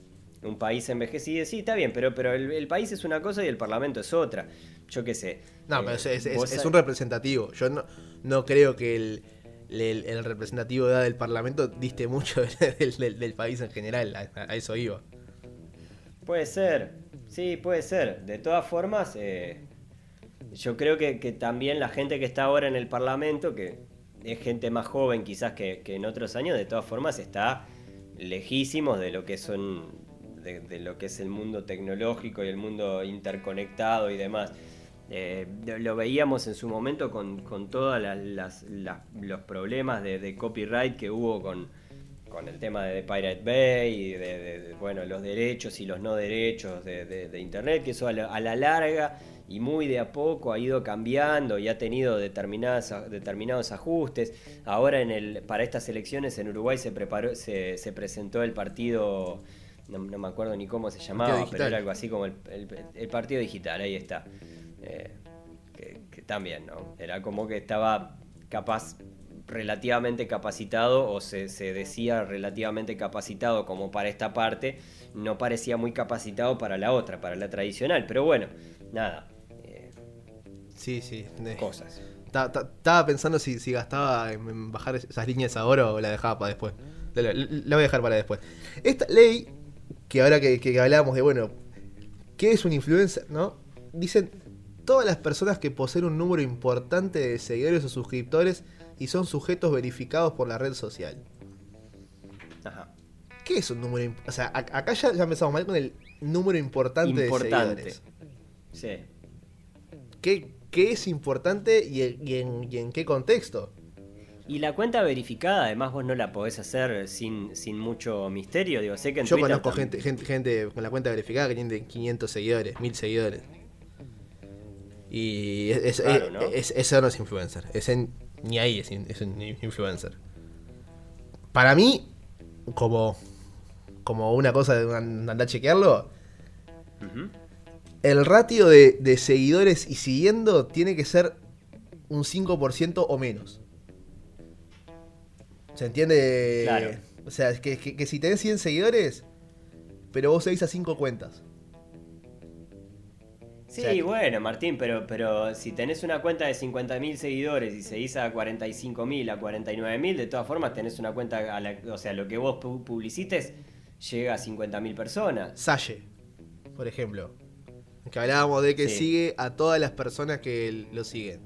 un país envejecido, sí, está bien, pero, pero el, el país es una cosa y el parlamento es otra. Yo qué sé. No, Eh, pero es, es- un representativo. Yo no, no creo que el, el, el representativo de edad del Parlamento diste mucho del, del- del país en general. A, a eso iba. Puede ser, sí, puede ser. De todas formas, eh, yo creo que, también la gente que está ahora en el Parlamento, que es gente más joven quizás que, que en otros años, de todas formas está lejísimos de lo que son de, lo que es el mundo tecnológico y el mundo interconectado y demás. Eh, lo veíamos en su momento con, con todos los problemas de, copyright que hubo con, con el tema de Pirate Bay y de, de- bueno, los derechos y los no derechos de, de- de Internet, que eso a la, a la larga y muy de a poco ha ido cambiando y ha tenido determinadas, determinados ajustes. Ahora en el, para estas elecciones en Uruguay se, preparó, se, se presentó el partido, no, no me acuerdo ni cómo se llamaba, pero era algo así como el, el- el partido digital, ahí está. Eh, que, que también, ¿no? Era como que estaba capaz relativamente capacitado o se, se decía relativamente capacitado como para esta parte, no parecía muy capacitado para la otra, para la tradicional, pero bueno, nada, Sí, sí. Cosas. ta- ta- Estaba pensando si, si gastaba en, bajar esas líneas ahora o la dejaba para después. La, la- la voy a dejar para después. Esta ley, que ahora que, que hablábamos de, bueno, ¿qué es un influencer? ¿No? Dicen, todas las personas que poseen un número importante de seguidores o suscriptores y son sujetos verificados por la red social. Ajá. ¿Qué es un número importante? O sea, a- acá ya, ya empezamos mal con el número importante, de Importante. seguidores. Sí. ¿Qué, qué es importante y, en- y en, y en qué contexto? Y la cuenta verificada, además vos no la podés hacer sin, sin mucho misterio, digo, sé que en Yo Twitter conozco gente, gente, gente con la cuenta verificada que tiene 500 seguidores, 1000 seguidores. Y es, es- Claro, es- ¿no? es- eso no es influencer. Ese ni ahí es, es un influencer. Para mí, como, como una cosa de andar a chequearlo, Ujú. El ratio de, de seguidores y siguiendo tiene que ser un 5% o menos. ¿Se entiende? Claro. O sea, es que, que- que si tenés 100 seguidores, pero vos seguís a 5 cuentas. Sí, O sea, bueno, Martín, pero, pero si tenés una cuenta de 50.000 seguidores y seguís a 45.000, a 49.000, de todas formas tenés una cuenta, a la- o sea, lo que vos pu- publicites llega a 50.000 personas. Salle, por ejemplo. Que hablábamos de que Sí. sigue a todas las personas que lo siguen.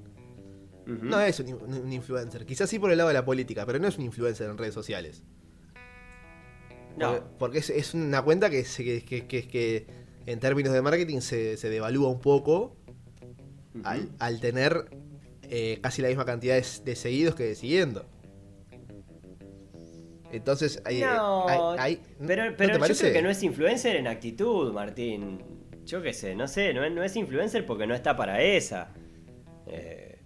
No es un, un- un influencer. Quizás sí por el lado de la política, pero no es un influencer en redes sociales. No. Porque, porque es, es una cuenta que, se- que, que- que- en términos de marketing se, se devalúa un poco al, al tener eh, casi la misma cantidad de, de seguidos que de siguiendo. Entonces, hay, No, hay- hay- pero, ¿no pero te yo parece? creo que no es influencer en actitud, Martín. Yo qué sé, no sé, no es, no es influencer porque no está para esa. Eh,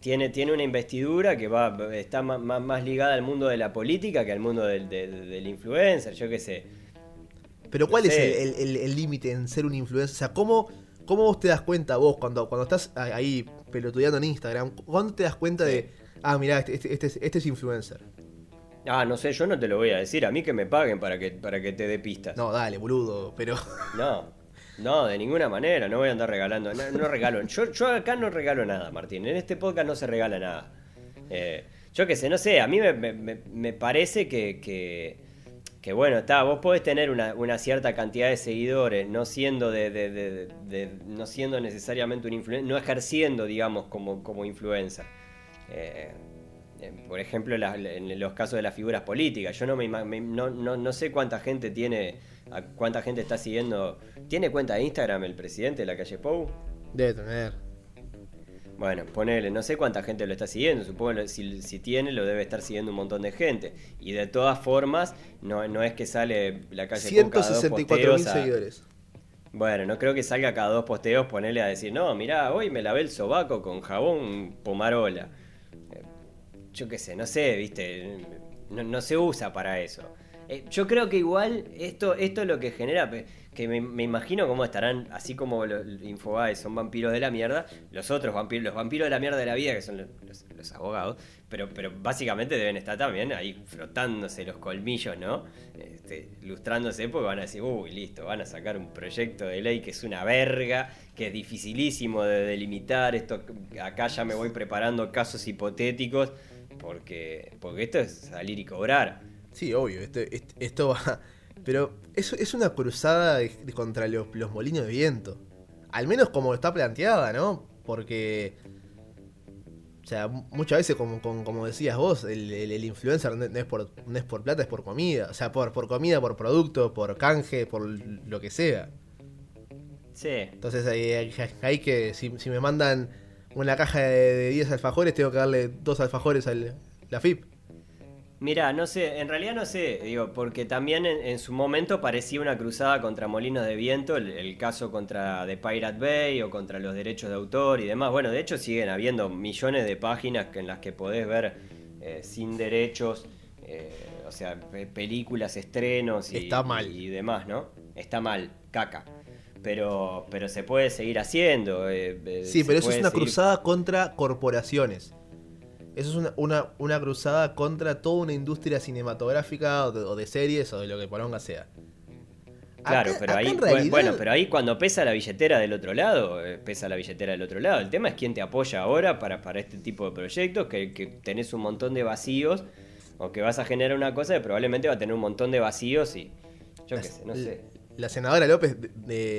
tiene, tiene una investidura que va está más, más- más ligada al mundo de la política que al mundo del, del- del influencer, yo qué sé. Pero ¿cuál es sé. el- límite en ser un influencer? O sea, ¿cómo, ¿cómo vos te das cuenta vos cuando, cuando estás ahí pelotudeando en Instagram? ¿Cuándo te das cuenta de, ah, mirá, este, este, este es- este es influencer? Ah, no sé, yo no te lo voy a decir, a mí que me paguen para que, para que te dé pistas. No, dale, boludo, pero... No, no, de ninguna manera, no voy a andar regalando, no, no regalo, yo, yo acá no regalo nada, Martín, en este podcast no se regala nada. Eh, yo qué sé, no sé, a mí me, parece que, que, que, bueno, está, vos podés tener una, cierta cantidad de seguidores, no siendo de, no siendo necesariamente un influencer, no ejerciendo, digamos, como, como influencer. Eh, por ejemplo, en los casos de las figuras políticas, yo no me, no sé cuánta gente tiene, a cuánta gente está siguiendo. ¿Tiene cuenta de Instagram el presidente de la calle Pou? Debe tener. Bueno, ponele, no sé cuánta gente lo está siguiendo, supongo que si, si tiene lo debe estar siguiendo un montón de gente. Y de todas formas, no, no es que sale la calle Pou cada dos 164 mil seguidores. Bueno, no creo que salga cada dos posteos ponerle a decir, no, mirá, hoy me lavé el sobaco con jabón pomarola. Eh, Yo qué sé, no sé, viste, no, no se usa para eso. Eh, yo creo que igual esto, esto es lo que genera, que me, imagino cómo estarán, así como los Infobae son vampiros de la mierda, los otros vampiros, los vampiros de la mierda de la vida, que son los abogados, pero, pero básicamente deben estar también ahí frotándose los colmillos, ¿no? Este, lustrándose porque van a decir, uy, listo, van a sacar un proyecto de ley que es una verga, que es dificilísimo de delimitar, esto acá ya me voy preparando casos hipotéticos, porque, porque esto es salir y cobrar. Sí, obvio, esto, est- esto va... Pero es, es una cruzada de- de contra los, los molinos de viento. Al menos como está planteada, ¿no? Porque... O sea, mu- muchas veces, como, como, como decías vos, el, el- el influencer no es, por, no es por plata, es por comida. O sea, por, por comida, por producto, por canje, por lo que sea. Sí. Entonces hay- hay que, si, si me mandan una caja de, de 10 alfajores, tengo que darle dos alfajores a la FIP. Mira, no sé, en realidad no sé, digo, porque también en, en su momento parecía una cruzada contra Molinos de Viento, el, el caso contra The Pirate Bay o contra los derechos de autor y demás. Bueno, de hecho siguen habiendo millones de páginas en las que podés ver eh, sin derechos, eh, o sea, pe- películas, estrenos y, Está mal. y demás, ¿no? Está mal, caca. Pero, pero se puede seguir haciendo. eh, eh, Sí, se pero eso es una seguir- cruzada contra corporaciones. Eso es una, una, una cruzada contra toda una industria cinematográfica o de, o de series o de lo que poronga sea. Claro, Acá- pero acá ahí, realidad- bueno, pero ahí cuando pesa la billetera del otro lado, eh, pesa la billetera del otro lado. El tema es quién te apoya ahora para, para este tipo de proyectos, que, que tenés un montón de vacíos, o que vas a generar una cosa que probablemente va a tener un montón de vacíos y yo qué sé, no sé. La senadora López, de,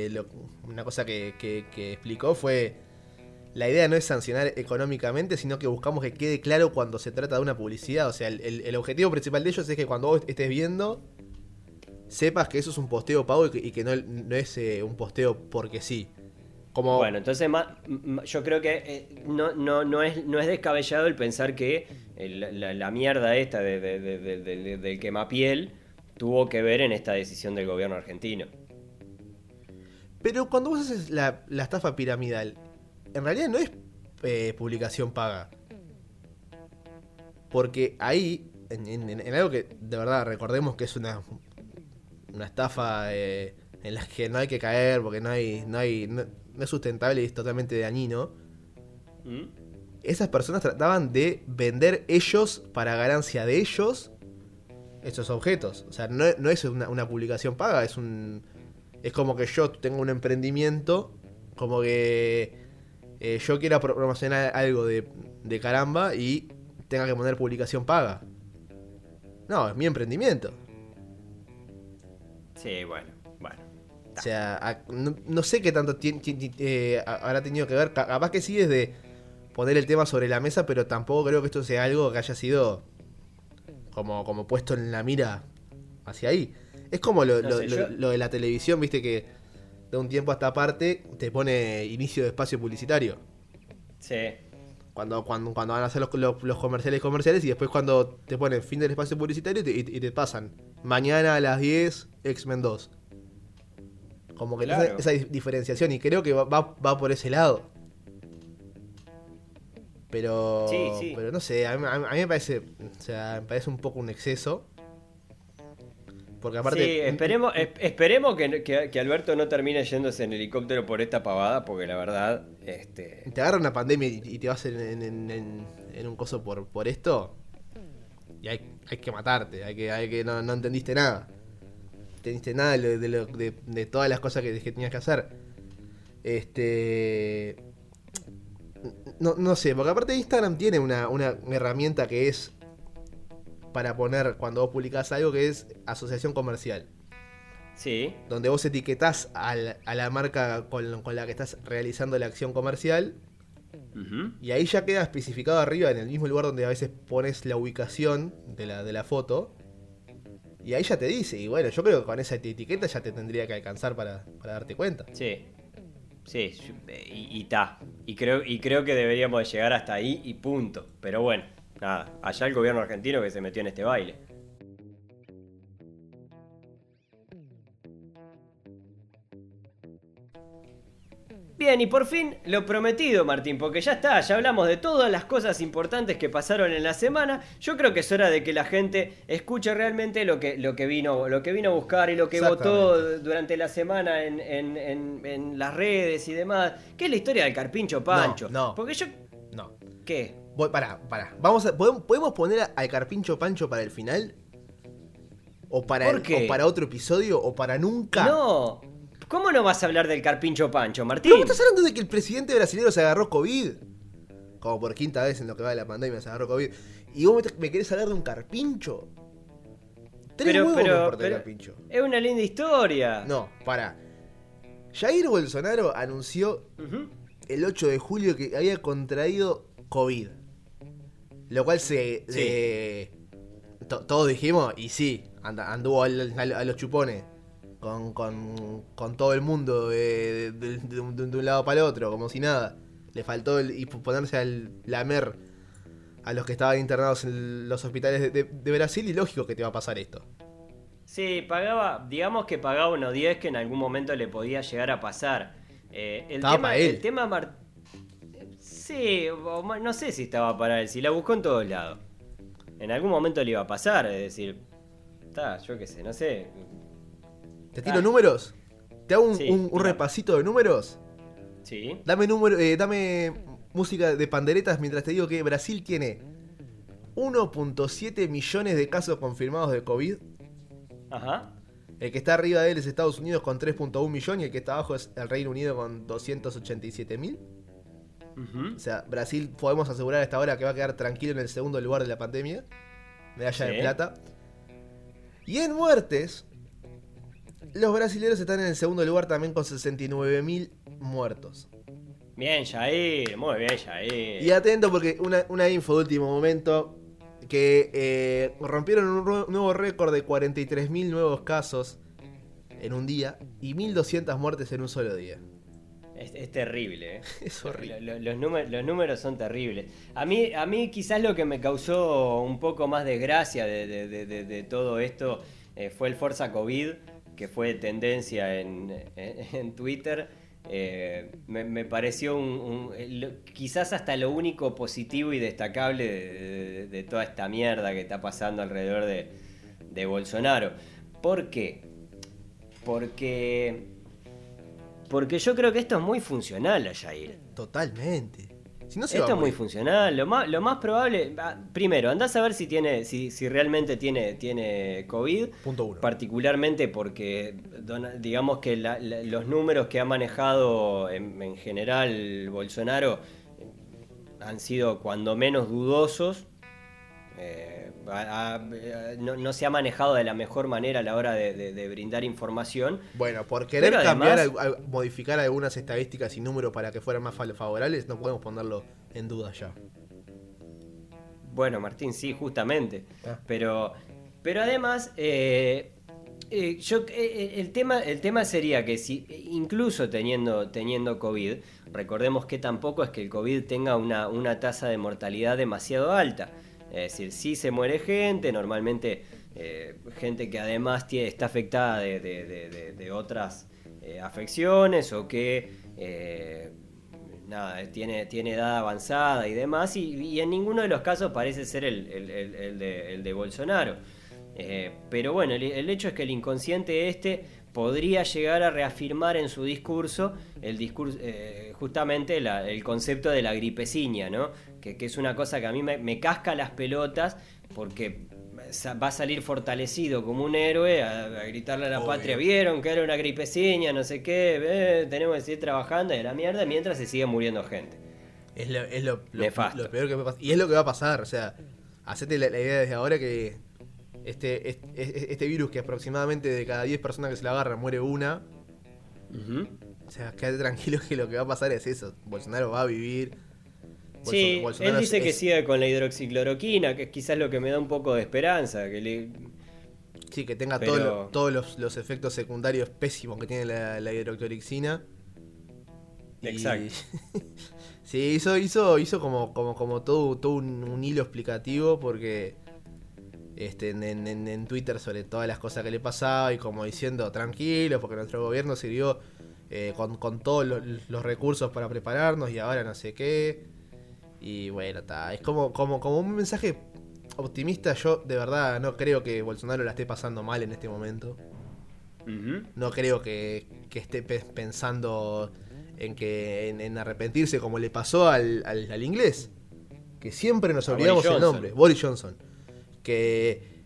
de una cosa que, que- que explicó fue, la idea no es sancionar económicamente, sino que buscamos que quede claro cuando se trata de una publicidad. O sea, el, el- el objetivo principal de ellos es que cuando vos estés viendo, sepas que eso es un posteo pago y que, y que no, no es eh, un posteo porque sí. Como, Bueno, entonces yo creo que eh, no, no, no, es, no es descabellado el pensar que eh, la, mierda esta de, de- de- de- de- de- del quemapiel tuvo que ver en esta decisión del gobierno argentino. Pero cuando vos haces la, la estafa piramidal, en realidad no es eh, publicación paga. Porque ahí, en, en- en algo que de verdad recordemos que es una, una estafa eh, en la que no hay que caer, porque no hay, no hay, no, no es sustentable y es totalmente dañino. ¿Mm? Esas personas trataban de vender ellos para ganancia de ellos esos objetos. O sea, no, no es una, una publicación paga, es un. Es como que yo tengo un emprendimiento, como que eh, yo quiera pro- promocionar algo de, de caramba y tenga que poner publicación paga. No, es mi emprendimiento. Sí, bueno, bueno. O sea, a- no, no sé qué tanto eh, ha- habrá tenido que ver. Ca- Capaz que sí desde poner el tema sobre la mesa, pero tampoco creo que esto sea algo que haya sido como, como puesto en la mira hacia ahí. Es como lo, No lo- sé, lo- yo- lo de la televisión, viste que de un tiempo a esta parte te pone inicio de espacio publicitario. Sí. Cuando, cuando, cuando van a hacer los, los- los comerciales comerciales y después cuando te ponen fin del espacio publicitario y te, y- y te pasan mañana a las 10 X-Men 2. Como que Claro. esa, esa di- diferenciación y creo que va, va, va por ese lado. Pero, Sí, sí. pero no sé, a mí, a mí- a mí me parece, o sea, me parece un poco un exceso. Porque aparte, sí, esperemos, es- esperemos que, que- que Alberto no termine yéndose en helicóptero por esta pavada, porque la verdad, este. te agarra una pandemia y, y te vas en, en- en- un coso por, por esto. Y hay, hay que matarte, hay que, hay que no, no entendiste nada. No entendiste nada de, lo- de, lo- de- de todas las cosas que, que tenías que hacer. Este. No, no sé, porque aparte Instagram tiene una, una herramienta que es para poner cuando vos publicás algo que es asociación comercial Sí, donde vos etiquetás a la marca con, con la que estás realizando la acción comercial y ahí ya queda especificado arriba en el mismo lugar donde a veces pones la ubicación de la, de la foto y ahí ya te dice, y bueno, yo creo que con esa etiqueta ya te tendría que alcanzar para, para darte cuenta. sí. Sí, eh, y, y ta. Y creo, y creo que deberíamos de llegar hasta ahí y punto. Pero bueno, nada. Allá el gobierno argentino que se metió en este baile. Bien, y por fin lo prometido, Martín, porque ya está, ya hablamos de todas las cosas importantes que pasaron en la semana. Yo creo que es hora de que la gente escuche realmente lo que, lo que, vino, lo que vino a buscar y lo que votó durante la semana en, en- en- en las redes y demás. ¿Qué es la historia del Carpincho Pancho? no. Porque yo. No. ¿Qué? Voy, pará, pará. Vamos a, ¿podemos, podemos poner al carpincho pancho para el final? ¿O para, ¿Por el- qué? o para otro episodio? ¿O para nunca? No. ¿Cómo no vas a hablar del Carpincho Pancho, Martín? ¿Pero vos estás hablando de que el presidente brasileño se agarró COVID? Como por quinta vez en lo que va de la pandemia se agarró COVID. ¿Y vos me, me querés hablar de un carpincho? Tres Pero, me pero, pero carpincho. es una linda historia. No, para. Jair Bolsonaro anunció el 8 de julio que había contraído COVID. Lo cual se... Sí. eh, to- todos dijimos, y sí, anduvo al- al- a los chupones. Con, con- con todo el mundo de, de- de un, de un lado para el otro, como si nada. Le faltó el, y ponerse al lamer a los que estaban internados en los hospitales de, Brasil y lógico que te va a pasar esto. Sí, pagaba, digamos que pagaba unos 10 que en algún momento le podía llegar a pasar. Eh, el, Estaba tema, él. el tema Mar- Sí, no sé si estaba para él, si la buscó en todos lados. En algún momento le iba a pasar, es decir, está, yo qué sé, no sé. ¿Te tiro Ah. números? ¿Te hago un, Sí, un- repasito de números? Sí. Dame número, eh, dame música de panderetas mientras te digo que Brasil tiene 1.7 millones de casos confirmados de COVID. Ajá. El que está arriba de él es Estados Unidos con 3.1 millones y el que está abajo es el Reino Unido con 287 mil. O sea, Brasil podemos asegurar a esta hora que va a quedar tranquilo en el segundo lugar de la pandemia. Medalla de Sí. plata. Y en muertes, los brasileños están en el segundo lugar también con 69 mil muertos. Bien, Jair, muy bien, Jair. Y atento porque una, una info de último momento que eh, rompieron un nuevo récord de 43.000 nuevos casos en un día y 1.200 muertes en un solo día. Es, es terrible, ¿eh? Es horrible. Lo- lo- Los, números, los números son terribles. A mí, a mí quizás lo que me causó un poco más desgracia de, de- de- todo esto eh, fue el Forza COVID, que fue tendencia en, en- en Twitter. Eh, me, me pareció un, un- lo- quizás hasta lo único positivo y destacable de, de- de toda esta mierda que está pasando alrededor de, de Bolsonaro. ¿Por qué? Porque porque yo creo que esto es muy funcional a Jair. Totalmente. Si no se Esto es muy funcional. Lo más, lo más probable. ah, Primero, andás a ver si tiene. si, si realmente tiene, tiene COVID. Punto uno. Particularmente porque digamos que la- la- los números que ha manejado en, en general Bolsonaro eh, han sido cuando menos dudosos. Eh, a- a- no, no se ha manejado de la mejor manera a la hora de, de- de brindar información. Bueno, por querer cambiar, además- modificar algunas estadísticas y números para que fueran más fa- favorables, no podemos ponerlo en duda ya. Bueno, Martín, sí, justamente. Ah. Pero, pero además, eh, eh, yo, eh, el, tema, el tema sería que si, incluso teniendo, teniendo COVID, recordemos que tampoco es que el COVID tenga una, una tasa de mortalidad demasiado alta. Es decir, sí se muere gente, normalmente eh, gente que además tie- está afectada de, de- de- otras eh, afecciones o que eh, nada, tiene, tiene edad avanzada y demás, y, en ninguno de los casos parece ser el, el- el- de, Bolsonaro. Pero bueno, el hecho es que el inconsciente este podría llegar a reafirmar en su discurso el discurso eh, justamente la- el concepto de la gripeciña, ¿no? Que, que es una cosa que a mí me, me casca las pelotas porque va a salir fortalecido como un héroe a, a gritarle a la Obvio. patria, vieron que era una gripeciña, no sé qué, eh, tenemos que seguir trabajando de la mierda mientras se sigue muriendo gente. Es lo, es lo, lo- lo peor que puede pasar. Y es lo que va a pasar, o sea, hacete la, la idea desde ahora que este, este, este virus que aproximadamente de cada 10 personas que se la agarran muere una. O sea, quédate tranquilo que lo que va a pasar es eso. Bolsonaro va a vivir. Sí, Bolsonaro él dice es- que sigue con la hidroxicloroquina, que es quizás lo que me da un poco de esperanza, que le... Sí, que tenga Pero- todo lo- todos los, los efectos secundarios pésimos que tiene la, la. Y- Exacto. sí, hizo, hizo, hizo como, como, como todo, todo un, un hilo explicativo porque este, en, en- en- en Twitter sobre todas las cosas que le pasaba y como diciendo tranquilos porque nuestro gobierno sirvió eh, con, con todos los, los recursos para prepararnos y ahora no sé qué. Y bueno, está. Es como, como, como un mensaje optimista. Yo de verdad no creo que Bolsonaro la esté pasando mal en este momento. No creo que, que esté pe- pensando en que en, en arrepentirse como le pasó al, al- al inglés. Que siempre nos olvidamos el nombre. Boris Johnson. Que,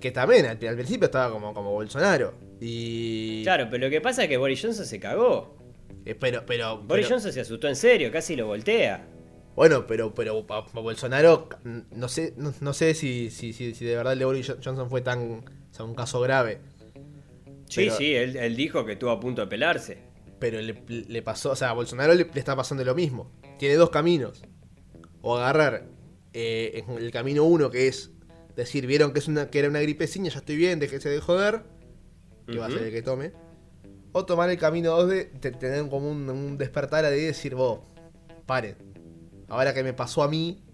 que también al, al principio estaba como, como Bolsonaro. Y. Claro, pero lo que pasa es que Boris Johnson se cagó. eh, pero, pero, Boris pero- Johnson se asustó en serio, casi lo voltea. Bueno, pero, pero Bolsonaro, no sé, no, no sé si, si, si, si de verdad el de Boris Johnson fue tan, o sea, un caso grave. Sí, Pero- sí, él, él dijo que estuvo a punto de pelarse. Pero le, le pasó, o sea, a Bolsonaro le, le está pasando lo mismo. Tiene dos caminos. O agarrar eh, el camino uno, que es decir, vieron que, es una, que era una gripeciña, ya estoy bien, déjese de joder. Que va a ser el que tome. O tomar el camino 2 de te- tener como un, un despertar ahí y decir, vos, paren. Ahora que me pasó a mí,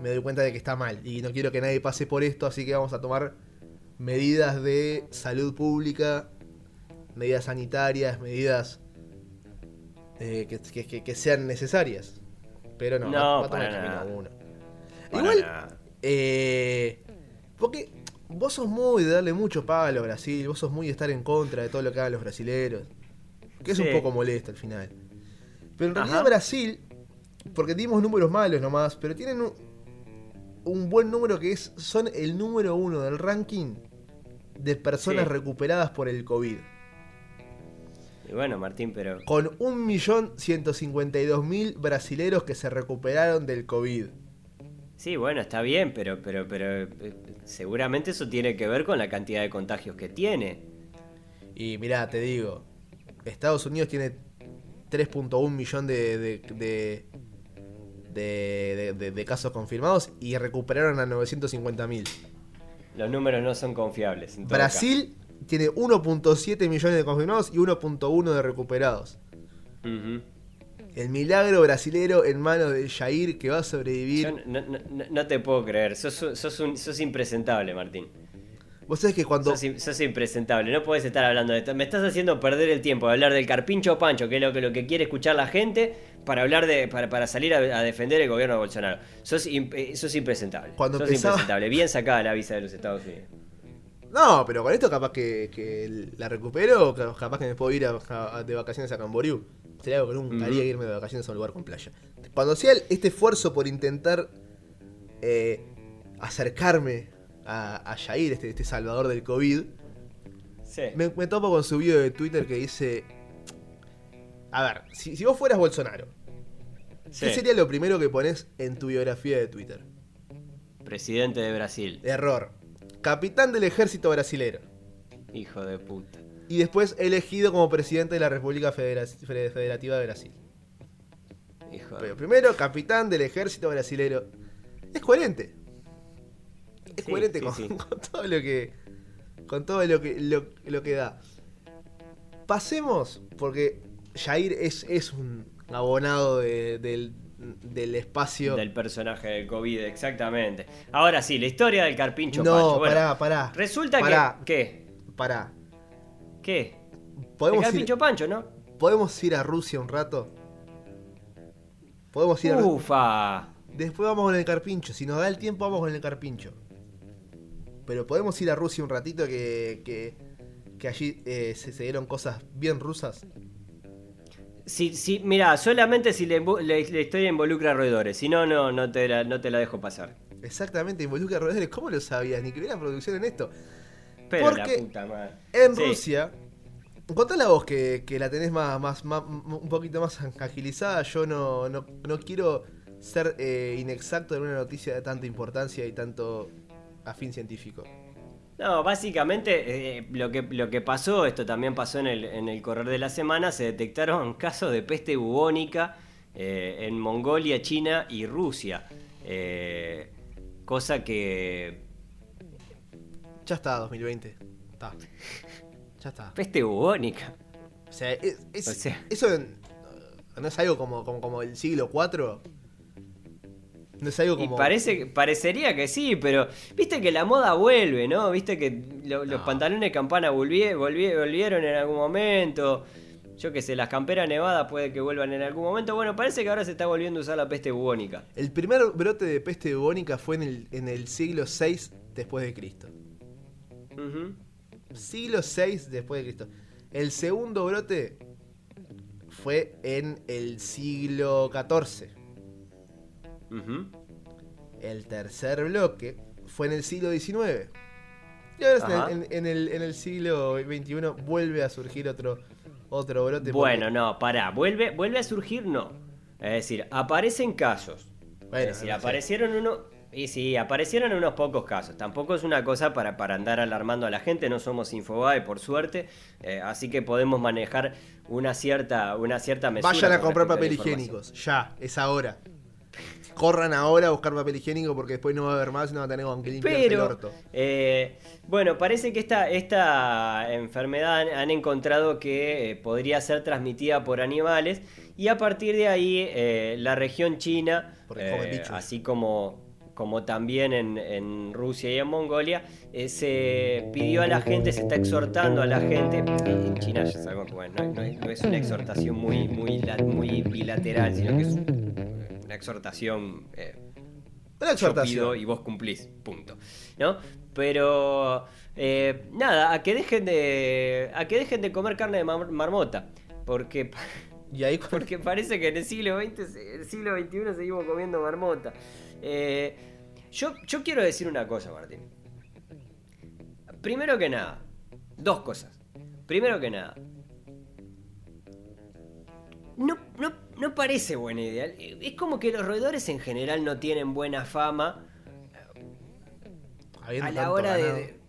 me doy cuenta de que está mal. Y no quiero que nadie pase por esto, así que vamos a tomar medidas de salud pública, medidas sanitarias, medidas eh, que, que- sean necesarias. Pero no, No, va, va a tomar para el camino nada. Igual. Eh, porque vos sos muy de darle mucho palo a Brasil, vos sos muy de estar en contra de todo lo que hagan los brasileros. Que es un poco molesto al final. Pero en realidad Ajá. Brasil, porque dimos números malos nomás, pero tienen un, un buen número que es, son el número uno del ranking de personas Sí. recuperadas por el COVID. Y bueno, Martín, pero. Con 1.152.000 brasileros que se recuperaron del COVID. Sí, bueno, está bien, pero, pero, pero eh, seguramente eso tiene que ver con la cantidad de contagios que tiene. Y mirá, te digo, Estados Unidos tiene 3.1 millón de, de, de, casos confirmados y recuperaron a 950.000. Los números no son confiables. en todo Brasil tiene 1.7 millones de confirmados y 1.1 de recuperados. caso. Ujú. El milagro brasilero en manos de Jair que va a sobrevivir. Yo no, no- no- no te puedo creer. Sos, sos, un- sos impresentable, Martín. Vos sabés que cuando... Sos, im- sos impresentable. No puedes estar hablando de esto. Me estás haciendo perder el tiempo de hablar del carpincho pancho, que es lo que, lo que quiere escuchar la gente, para hablar de para, para salir a, a defender el gobierno de Bolsonaro. Sos, im- eh, sos impresentable. Cuando sos empezaba- impresentable. Bien sacada la visa de los Estados Unidos. No, pero con esto capaz que, que la recupero, ca- capaz que me puedo ir a- a- de vacaciones a Camboriú. Sería algo que nunca haría irme de vacaciones a un lugar con playa. Cuando hacía este esfuerzo por intentar eh, acercarme a, a Jair, este, este salvador del COVID, Sí. me, me topo con su video de Twitter que dice... A ver, si, si vos fueras Bolsonaro, Sí. ¿qué sería lo primero que pones en tu biografía de Twitter? Presidente de Brasil. Error. Capitán del ejército brasilero. Hijo de puta. Y después elegido como presidente de la República Federa- Fede- Federativa de Brasil. Hijo Pero primero, capitán del ejército brasilero. Es coherente. Es Sí, coherente sí, con, sí. con todo lo que. Con todo lo que, lo, lo que da. Pasemos, porque Jair es, es un abonado de- del, del espacio. Del personaje del COVID, exactamente. Ahora sí, la historia del carpincho no, Pancho. Bueno, pará, pará. Resulta Pará. que. ¿Qué? Pará. ¿Qué? ¿Podemos ir, Pancho, ¿no? ¿Podemos ir a Rusia un rato? Podemos ir a Rusia. Ufa. Después vamos con el carpincho. Si nos da el tiempo, vamos con el carpincho. Pero podemos ir a Rusia un ratito que, que, que allí eh, se, se dieron cosas bien rusas. Si, si, mira, solamente si la, invo- la- historia involucra roedores. Si no, no, no te la, no te la dejo pasar. Exactamente, involucra a roedores. ¿Cómo lo sabías? Ni que hubiera producción en esto. Pero Porque la puta madre. En Sí. Rusia, contá la voz que, que la tenés más, más, más- un poquito más agilizada. Yo no, no, no quiero ser eh, inexacto en una noticia de tanta importancia y tanto afín científico. No, básicamente eh, lo, que, lo que pasó, esto también pasó en el, en el correr de la semana, se detectaron casos de peste bubónica eh, en Mongolia, China y Rusia. Cosa que... Ya está, 2020. Está. Ya está. Peste bubónica. O sea, es, es- O sea. eso en- no es algo como, como, como el siglo IV. No es algo Y como. parece, parecería que sí, pero viste que la moda vuelve, ¿no? Viste que lo- los pantalones campana volvie- volvie- volvieron en algún momento. Yo qué sé, las camperas nevadas puede que vuelvan en algún momento. Bueno, parece que ahora se está volviendo a usar la peste bubónica. El primer brote de peste bubónica fue en el, en el siglo VI después de Cristo. Siglo VI después de Cristo. El segundo brote fue en el siglo XIV. Ujú. El tercer bloque fue en el siglo XIX. Y ahora en, en- en el, en el siglo XXI vuelve a surgir otro, otro brote. Bueno, porque- no, pará. Vuelve, vuelve a surgir, no. Es decir, aparecen casos. Bueno, es decir, no sé. aparecieron unos. Y sí, aparecieron unos pocos casos. Tampoco es una cosa para, para andar alarmando a la gente. No somos Infobae, por suerte. Eh, así que podemos manejar una cierta, una cierta mesura. Vayan a comprar papel higiénicos. Ya, es ahora. Corran ahora a buscar papel higiénico porque después no va a haber más y no va a tener con limpiarse el orto. eh, bueno, parece que esta, esta enfermedad han, han encontrado que eh, podría ser transmitida por animales y a partir de ahí eh, la región china, así como, como también en, en Rusia y en Mongolia, eh, se pidió a la gente, se está exhortando a la gente, en China ya sabemos que bueno, no, no es, no es una exhortación muy, muy, la- muy bilateral, sino que es una exhortación... eh, Una yo pido exhortación. y vos cumplís, punto. ¿No? Pero eh, nada, a que dejen de. a que dejen de comer carne de mar- marmota. Porque, Y ahí porque parece que en el siglo XX, el siglo XXI seguimos comiendo marmota. Eh, yo, yo quiero decir una cosa, Martín. Primero que nada, dos cosas. Primero que nada. No, no, no parece buena idea. Es como que los roedores en general no tienen buena fama habiendo a la hora de-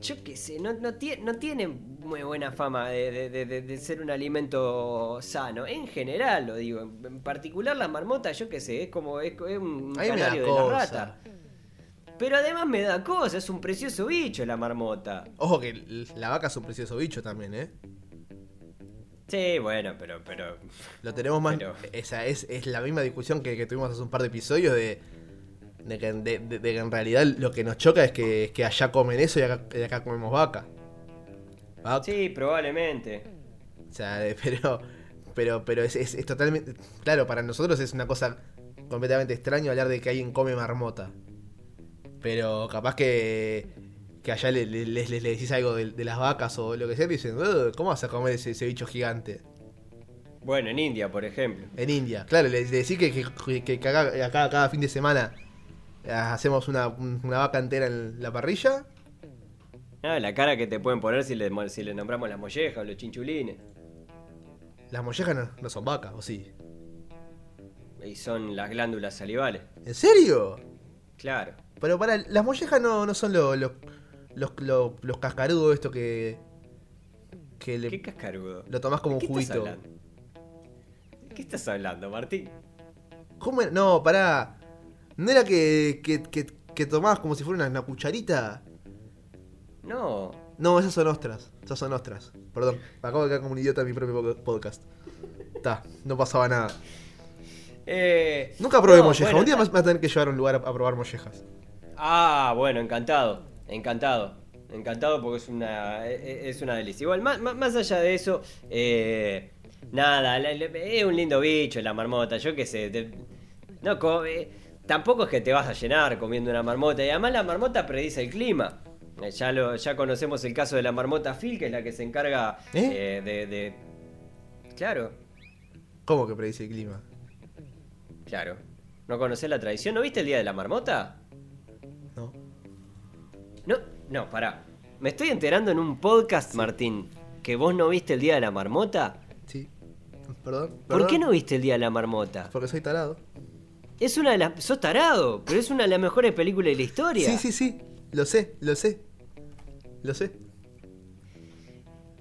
Yo qué sé, no, no, tie- no tienen muy buena fama de, de- de- de- de ser un alimento sano. En general, lo digo. En, particular las marmotas, yo qué sé, es como es, es un A mí me da canario de la rata. Pero además me da cosa, es un precioso bicho la marmota. Ojo que la vaca es un precioso bicho también, ¿eh? Sí, bueno, pero, pero. Lo tenemos más. Pero- Esa es, es la misma discusión que, que tuvimos hace un par de episodios de. De que, de- de- de que en realidad lo que nos choca es que, es que allá comen eso y acá, y acá comemos vaca. Va- Sí, probablemente. O sea, pero. Pero, pero es, es- es totalmente. Claro, para nosotros es una cosa completamente extraña hablar de que alguien come marmota. Pero capaz que. Que allá le, le- les, les- le decís algo de, de las vacas o lo que sea y dicen, "Ugh, ¿cómo vas a comer ese, ese bicho gigante? Bueno, en India, por ejemplo. En India, claro, le, le decís que, que, que- acá, acá cada fin de semana hacemos una, una vaca entera en la parrilla. Ah, la cara que te pueden poner si le, si le nombramos las mollejas o los chinchulines. Las mollejas no, no son vacas, ¿o sí? Y son las glándulas salivales. ¿En serio? Claro. Pero para, las mollejas no, no son los, los, los, los- los cascarudos estos que. que le- ¿Qué cascarudo? lo tomás como ¿De un estás juguito. qué estás hablando, Martín? No, pará. ¿No era que, que, que, que tomabas como si fuera una, una cucharita? No. No, esas son ostras. Esas son ostras. Perdón, me acabo de quedar como un idiota en mi propio po- podcast. Está, no pasaba nada. Eh, Nunca probé no, molleja. bueno, un día vas a tener que llevar a un lugar a, a probar mollejas. Ah, bueno, encantado, encantado, encantado porque es una, e- e- es una delicia. Igual, más, allá de eso, eh, nada, la- la- es un lindo bicho la marmota, yo qué sé. te- no, co- eh, tampoco es que te vas a llenar comiendo una marmota, y además la marmota predice el clima. Eh, ya, lo, ya conocemos el caso de la marmota Phil, que es la que se encarga ¿Eh? eh, de, de... Claro, ¿Cómo que predice el clima? claro. ¿No conocés la tradición? ¿No viste el Día de la Marmota? No. No, no, pará. Me estoy enterando en un podcast, Martín, que vos no viste el Día de la Marmota. Sí. Perdón. ¿Por perdón. qué no viste el Día de la Marmota? Porque soy tarado. Es una de las... Sos tarado, pero es una de las mejores películas de la historia. Sí, sí, sí. Lo sé, lo sé. Lo sé.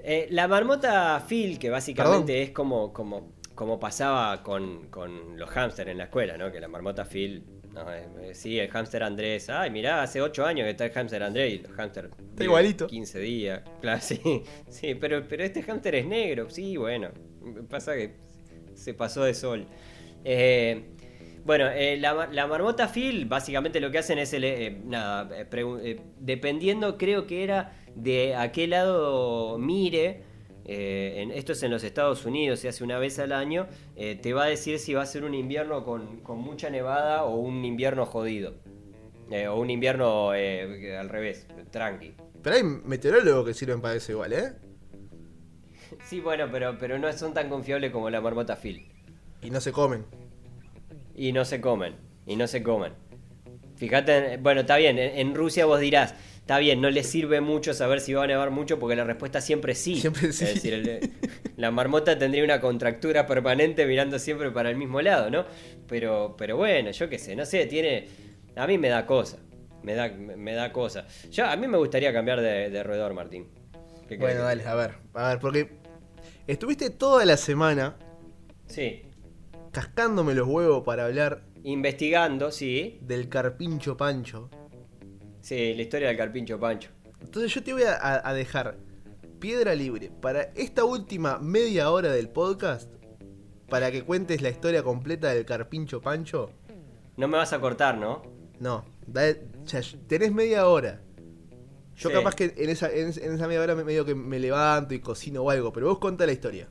Eh, la marmota Phil, que básicamente Perdón. es como, como, como pasaba con, con los hámsters en la escuela, ¿no? Que la marmota Phil... no, eh, eh, sí, el hámster Andrés. Ay, mirá, hace 8 años que está el hámster Andrés y hámster... vive igualito. 15 días. Claro, sí. Sí, pero, pero este hámster es negro. Sí, bueno. Pasa que se pasó de sol. Eh, bueno, eh, la, la marmota Phil, básicamente lo que hacen es, el, eh, nada, eh, eh, dependiendo, creo que era de a qué lado mire, eh, en, esto es en los Estados Unidos, se hace una vez al año, eh, te va a decir si va a ser un invierno con, con mucha nevada o un invierno jodido. Eh, o un invierno eh, al revés, tranqui. Pero hay meteorólogos que sirven para eso igual, ¿eh? Sí, bueno, pero, pero no son tan confiables como la marmota Phil. Y no se comen. Y no se comen. Y no se comen. Fíjate, en- bueno, está bien, en, Rusia vos dirás, está bien, no les sirve mucho saber si va a nevar mucho porque la respuesta siempre es sí. Siempre sí. Es decir, el- la marmota tendría una contractura permanente mirando siempre para el mismo lado, ¿no? Pero, pero bueno, yo qué sé, no sé, tiene... A mí me da cosa. Me da, me, da cosa. Yo, a mí me gustaría cambiar de, de roedor, Martín. ¿Qué querés Bueno, dale, a ver. A ver, porque estuviste toda la semana Sí. Cascándome los huevos para hablar Investigando, sí. del carpincho pancho. Sí, la historia del carpincho Pancho. Entonces yo te voy a, dejar piedra libre para esta última media hora del podcast para que cuentes la historia completa del carpincho pancho. No me vas a cortar, ¿no? No, da- tenés media hora. Yo Sí. capaz que en esa, en, en esa media hora me medio que me levanto y cocino o algo, pero vos contá la historia.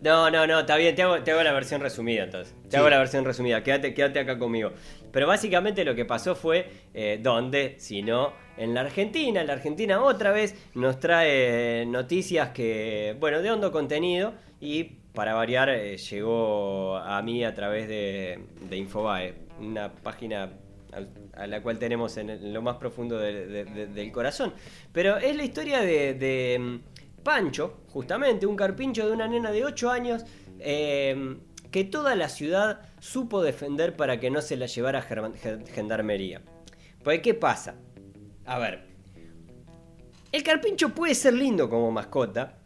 No, no, no, está bien, te hago, te hago la versión resumida entonces. Te Sí. hago la versión resumida, quédate, quédate acá conmigo. Pero básicamente lo que pasó fue, eh, ¿dónde? Si no, en la Argentina. La Argentina otra vez nos trae noticias que, bueno, de hondo contenido y para variar eh, llegó a mí a través de, de Infobae, una página a la cual tenemos en, lo más profundo de- de- de- del corazón. Pero es la historia de, de, mm, Pancho, justamente, un carpincho de una nena de 8 años eh, que toda la ciudad supo defender para que no se la llevara gendarmería. Pues, ¿qué pasa? A ver, el carpincho puede ser lindo como mascota,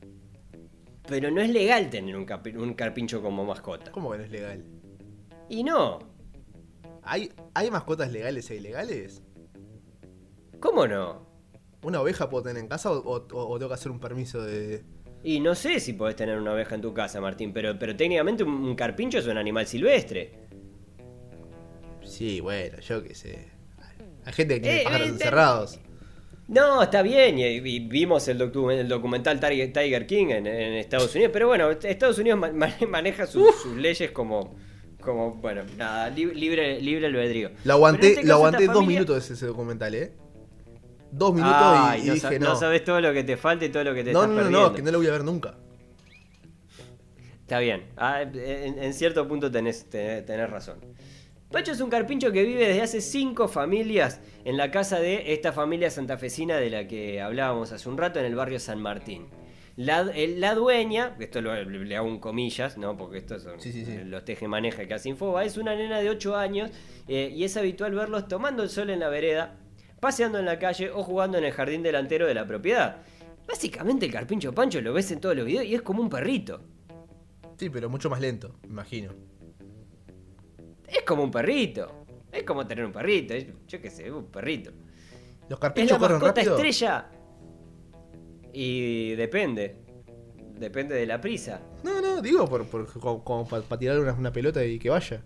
pero no es legal tener un carpincho como mascota. ¿Cómo que no es legal? Y no, ¿Hay, ¿Hay mascotas legales e ilegales? ¿cómo no? ¿Una oveja puedo tener en casa o, o- o tengo que hacer un permiso de...? Y no sé si podés tener una oveja en tu casa, Martín, pero, pero técnicamente un, un carpincho es un animal silvestre. Sí, bueno, yo qué sé. Hay gente que tiene Eh, pájaros eh, encerrados. No, está bien, y, y vimos el, docu- el documental Tiger, King en, en Estados Unidos, pero bueno, Estados Unidos ma- ma- maneja sus, sus leyes como, como, bueno, nada, li- libre, libre albedrío. Lo aguanté, este lo aguanté dos familia- minutos ese documental, ¿eh? Dos minutos Ay, y, y no, dije no. no sabes todo lo que te falta y todo lo que te no, estás no, no, perdiendo. no, que no lo voy a ver nunca. Está bien, Ah, en, en cierto punto tenés, tenés, tenés razón. Pacho es un carpincho que vive desde hace cinco familias en la casa de esta familia santafesina de la que hablábamos hace un rato en el barrio San Martín. La, la dueña, esto lo, le hago un comillas, ¿no? Porque estos son Sí, sí, sí. los tejemaneja que hace Infoba, es una nena de 8 años eh, y es habitual verlos tomando el sol en la vereda, paseando en la calle o jugando en el jardín delantero de la propiedad. Básicamente el carpincho Pancho lo ves en todos los videos y es como un perrito. Sí, pero mucho más lento, me imagino. Es como un perrito. Es como tener un perrito. es- Yo qué sé, un perrito. Los ¿Es carpinchos la corren rápido. estrella? Y depende. Depende de la prisa. No, no, digo por, por- como, para tirar una, una pelota y que vaya.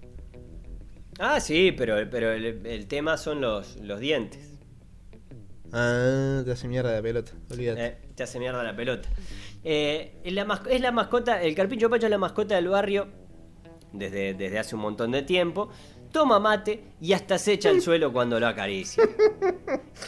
Ah, sí, pero, pero el, el tema son los, los dientes. Ah, te hace mierda la pelota, olvídate. Eh, te hace mierda la pelota. Eh, es, la mas- es la mascota, el Carpincho Pancho es la mascota del barrio desde, desde hace un montón de tiempo. Toma mate y hasta se echa al suelo cuando lo acaricia.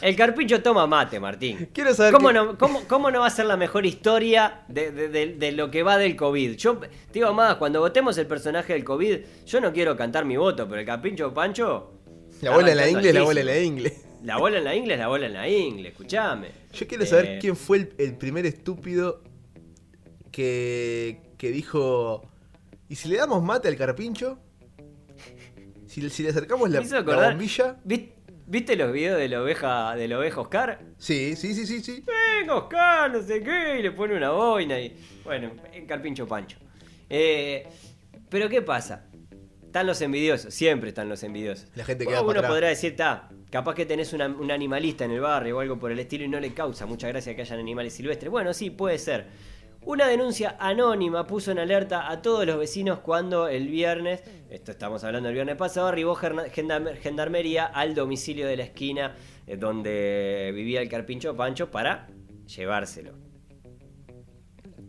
El Carpincho toma mate, Martín. Quiero saber ¿Cómo no, cómo, cómo no va a ser la mejor historia de, de- de- de lo que va del COVID? Yo te digo más, cuando votemos el personaje del COVID, yo no quiero cantar mi voto, pero el Carpincho Pancho. La bola en la ingle, la bola en la ingle. La bola en la ingle es la bola en la ingle, escuchame. Yo quiero saber Eh, quién fue el, el primer estúpido que, que dijo: ¿Y si le damos mate al carpincho? Si, si le acercamos la, la bombilla. ¿Vis- ¿Viste los videos de la oveja, de la oveja Oscar? Sí, sí, sí, sí, sí. Venga Oscar, no sé qué, y le pone una boina y. Bueno, el carpincho pancho. Eh, pero ¿qué pasa? Están los envidiosos, siempre están los envidiosos. La gente queda Uno podrá decir, está, capaz que tenés una- un animalista en el barrio o algo por el estilo y no le causa mucha gracia que hayan animales silvestres. Bueno, sí, puede ser. Una denuncia anónima puso en alerta a todos los vecinos cuando el viernes, esto estamos hablando del viernes pasado, arribó gendarmería al domicilio de la esquina eh, donde vivía el carpincho Pancho para llevárselo.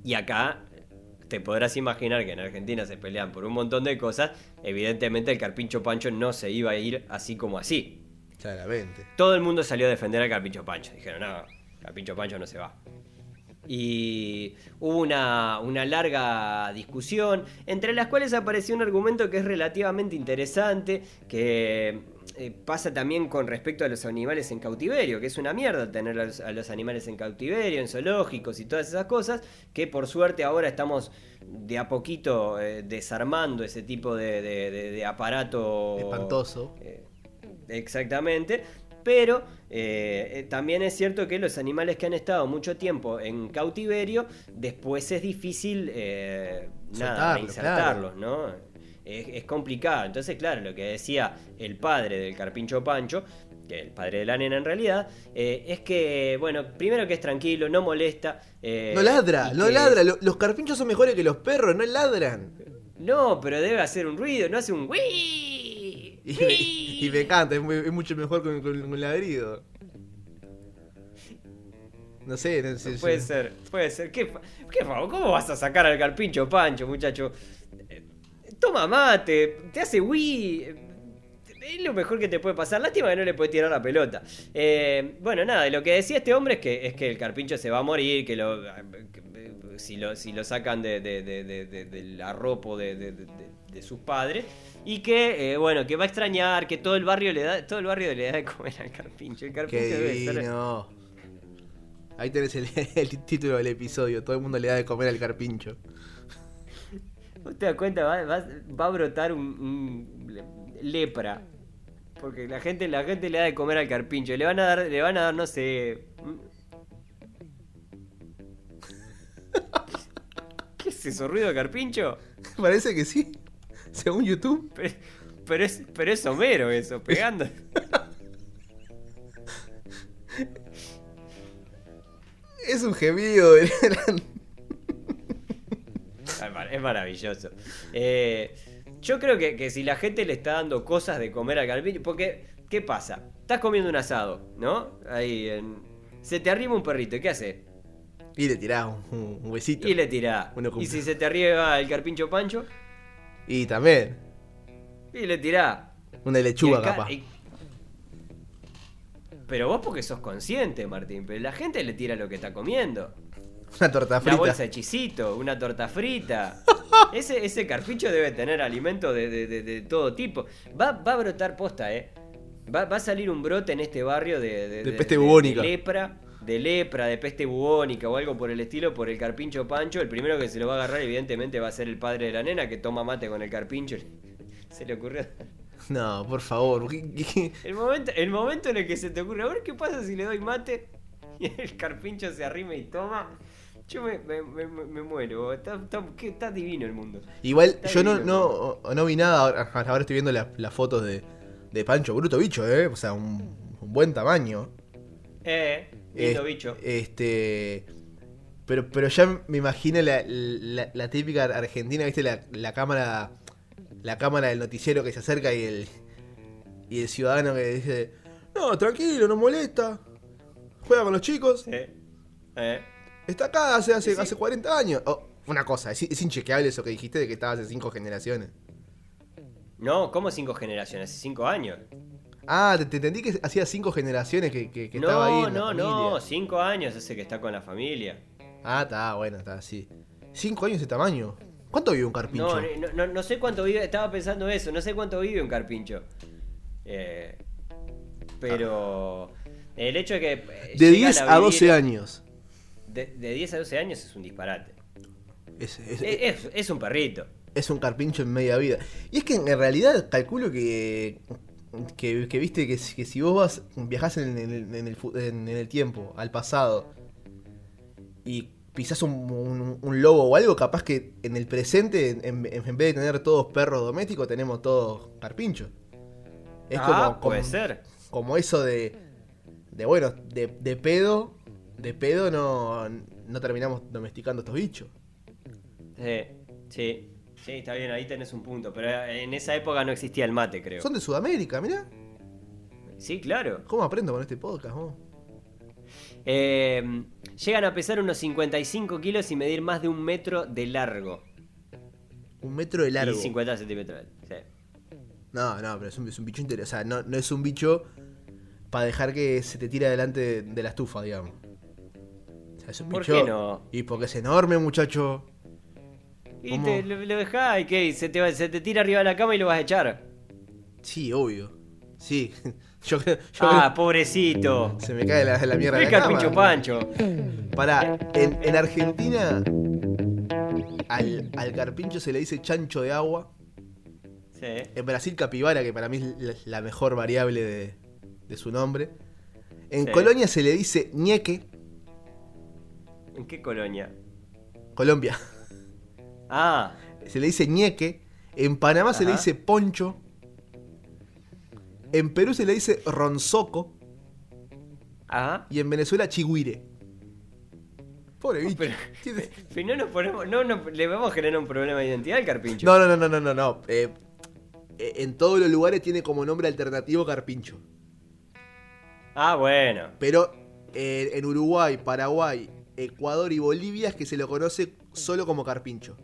Y acá te podrás imaginar que en Argentina se pelean por un montón de cosas. Evidentemente el Carpincho Pancho no se iba a ir así como así. Claramente. Todo el mundo salió a defender al Carpincho Pancho. Dijeron, no, Carpincho Pancho no se va. Y hubo una, una larga discusión, entre las cuales apareció un argumento que es relativamente interesante, que eh, pasa también con respecto a los animales en cautiverio, que es una mierda tener a los, a los animales en cautiverio, en zoológicos y todas esas cosas, que por suerte ahora estamos de a poquito eh, desarmando ese tipo de, de- de- de aparato Espantoso. eh, exactamente. Pero también es cierto que los animales que han estado mucho tiempo en cautiverio, después es difícil eh, nada, insertarlos, ¿no? Es, es complicado. Entonces, claro, lo que decía el padre del carpincho Pancho, que el padre de la nena en realidad, eh, es que, bueno, primero que es tranquilo, no molesta. eh, No ladra, no que- ladra. Lo- Los carpinchos son mejores que los perros, no ladran. No, pero debe hacer un ruido, no hace un ¡Wii! Y, y me encanta, es, muy- es mucho mejor con, con, con ladrido. No sé, no sé. Puede yo- ser, puede ser. ¿Qué, qué ¿Cómo vas a sacar al carpincho Pancho, muchacho? Toma mate, te hace Wii. Es lo mejor que te puede pasar. Lástima que no le puede tirar la pelota. Eh, bueno, nada, lo que decía este hombre es que, es que el carpincho se va a morir, que lo. que, si, lo si lo sacan de, de- de- de- de- del arropo de, de- de- de- de sus padres. Y que, eh, bueno, que va a extrañar, que todo el barrio le da, todo el barrio le da de comer al carpincho. El carpincho Qué debe divino. Ahí tenés el, el título del episodio. Todo el mundo le da de comer al carpincho. ¿Vos te das cuenta? Va, va- va a brotar un, un le- lepra. Porque la gente, la gente le da de comer al carpincho. Le van a dar, le van a dar, no sé. ¿Qué es eso? ¿Ruido de carpincho? Parece que sí. Según YouTube. Pero, pero es, pero es Homero eso, pegando. Es un gemido. de- mar- Es maravilloso. Eh, yo creo que, que si la gente le está dando cosas de comer al carpincho. Porque, ¿qué pasa? Estás comiendo un asado, ¿no? Ahí en. Se te arriba un perrito, ¿y qué hace? y le tirás un, un huesito. Y le tirá. Uno con- Y si se te arriba el carpincho pancho, Y también. y le tirá. Una lechuga capaz. y- Pero vos porque sos consciente, Martín. Pero la gente le tira lo que está comiendo. Una torta frita. bolsa de chisito, una torta frita. Ese, ese carpincho debe tener alimento de, de- de- de todo tipo. Va, va a brotar posta, ¿eh? Va, va a salir un brote en este barrio de, De peste bubónica. lepra, de lepra, de peste bubónica o algo por el estilo por el carpincho Pancho, el primero que se lo va a agarrar evidentemente va a ser el padre de la nena que toma mate con el carpincho. Se le ocurrió... No, por favor. ¿qué- qué- El momento, el momento en el que se te ocurre, a ver qué pasa si le doy mate y el carpincho se arrima y toma. Yo me, me- me- muero. Está, está- qué- está divino el mundo. Igual, Está yo no, no, no vi nada. Ahora, estoy viendo la- las fotos de, de Pancho. Bruto bicho, ¿eh? O sea, un, un buen tamaño. Eh, lindo bicho. Este. Pero, pero ya me imagino la, la- la típica argentina, ¿viste? La, la cámara. La cámara del noticiero que se acerca y el. Y el ciudadano que dice. No, tranquilo, no molesta. Juega con los chicos. Sí. Eh. Está acá hace, hace, Sí. hace 40 años. Oh, una cosa, es, es inchequeable eso que dijiste de que estaba hace 5 generaciones. No, ¿cómo cinco generaciones? ¿Cinco años? Ah, te, te entendí que hacía 5 generaciones que, que- que estaba ahí. No, en la no, no, familia. cinco años ese que está con la familia. Ah, está, bueno, está así. 5 años de tamaño. ¿Cuánto vive un carpincho? No, no, no, no sé cuánto vive, estaba pensando eso, no sé cuánto vive un carpincho. Eh, pero el hecho de que... eh, de llegan 10 a 12 vivir- años. De, de 10 a 12 años es un disparate. Es, es- Es, un perrito. es un carpincho en media vida. Y es que en realidad calculo que. Que, que viste que, si- que si vos vas, viajás en, el- en el, fu- en- en el tiempo, al pasado, y pisás un, un- un lobo o algo, capaz que en el presente, en, vez de tener todos perros domésticos, tenemos todos carpinchos. Es ah, como, puede como, ser. como eso de. De bueno, de, de pedo. De pedo no, no terminamos domesticando estos bichos. Sí, sí, sí, está bien, ahí tenés un punto. Pero en esa época no existía el mate, creo. Son de Sudamérica, mirá. Sí, claro. ¿Cómo aprendo con este podcast, vos? Eh, llegan a pesar unos 55 kilos y medir más de un metro de largo. Un metro de largo. Y 50 centímetros. Sí. No, no, pero es un, es un bicho interesante. O sea, no, no es un bicho para dejar que se te tire adelante de, de la estufa, digamos. Es un ¿Por qué no? Y porque es enorme, muchacho. Y ¿Cómo? te, lo, lo dejás y qué, se te, va- se te tira arriba de la cama y lo vas a echar. Sí, obvio. Sí. Yo creo. Yo Ah, pobrecito. se me cae la, la mierda de El la carpincho cama. pancho. Pará, en, en Argentina. Al, al carpincho se le dice chancho de agua. Sí. En Brasil, capibara, que para mí es la, la mejor variable de, de su nombre. En Sí. Colonia se le dice ñeque. ¿En qué colonia? Colombia. Ah, Se le dice ñeque. En Panamá se le dice poncho. En Perú se le dice ronzoco. ajá. Y en Venezuela chigüire. Pobre bicho. Pero- Si no nos ponemos, no, no, le vamos a generar un problema de identidad al carpincho. No, no, no, no, no, no. no. Eh, eh, en todos los lugares tiene como nombre alternativo carpincho. Ah, bueno. Pero eh, en Uruguay, Paraguay, Ecuador y Bolivia es que se lo conoce solo como carpincho.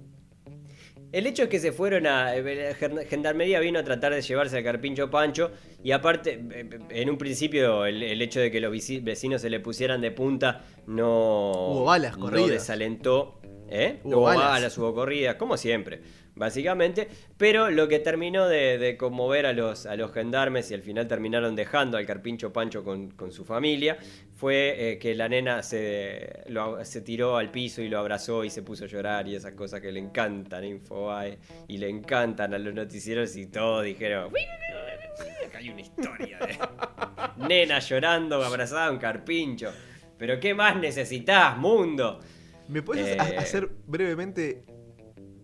El hecho es que se fueron a. eh, Gen- Gendarmería vino a tratar de llevarse al carpincho Pancho. Y aparte, eh, en un principio, el, el hecho de que los vecinos se le pusieran de punta no. Hubo balas no corridas. desalentó. ¿Eh? Hubo Hubo balas. balas, hubo corridas, como siempre, básicamente. Pero lo que terminó de, de conmover a los, a los gendarmes y al final terminaron dejando al carpincho Pancho con, con su familia fue eh, que la nena se, lo- se tiró al piso y lo abrazó y se puso a llorar y esas cosas que le encantan a Infobae y le encantan a los noticieros y todos dijeron... Acá hay una historia de nena llorando abrazada a un carpincho. Pero ¿qué más necesitas, mundo? ¿Me puedes Eh. ha- hacer brevemente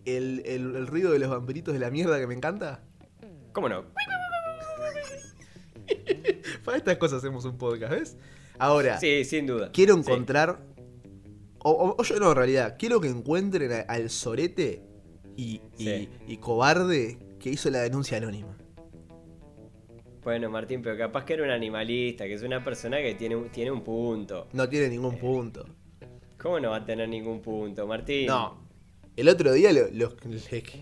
el, el- el ruido de los vampiritos de la mierda que me encanta? ¿Cómo no? Para estas cosas hacemos un podcast, ¿ves? Ahora, Sí, sin duda. quiero Sí. encontrar. O, o- o yo no, en realidad, quiero que encuentren a- al sorete y, y- Sí. y cobarde que hizo la denuncia anónima. Bueno, Martín, pero capaz que era un animalista, que es una persona que tiene tiene un punto. No tiene ningún punto. ¿Cómo no va a tener ningún punto, Martín? No. El otro día lo-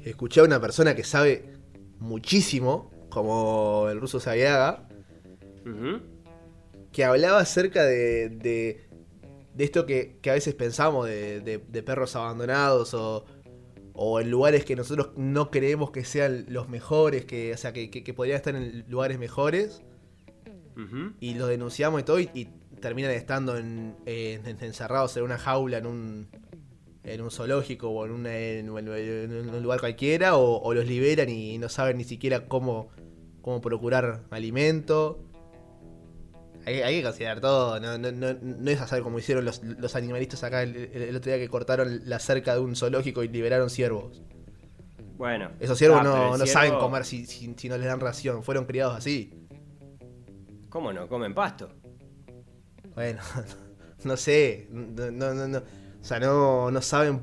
escuché a una persona que sabe muchísimo, como el ruso Sabiaga, que hablaba acerca de, de, de esto que, que a veces pensamos de, de- perros abandonados o, o en lugares que nosotros no creemos que sean los mejores, que, o sea, que, que- que podrían estar en lugares mejores. Y los denunciamos y todo y, y terminan estando en- encerrados en una jaula, en un, en un zoológico o en, una- en un- en un lugar cualquiera, o, o los liberan y no saben ni siquiera cómo, cómo procurar alimento. Hay, hay que considerar todo, no, no, no, no es hacer como hicieron los, los animalistas acá el, el- el otro día que cortaron la cerca de un zoológico y liberaron ciervos. Bueno. Esos ciervos Ah, no, no ciervo- saben comer si, si, si no les dan ración, fueron criados así. ¿Cómo no? Comen pasto. Bueno, no sé, no, no, no, no. O sea, no, no saben,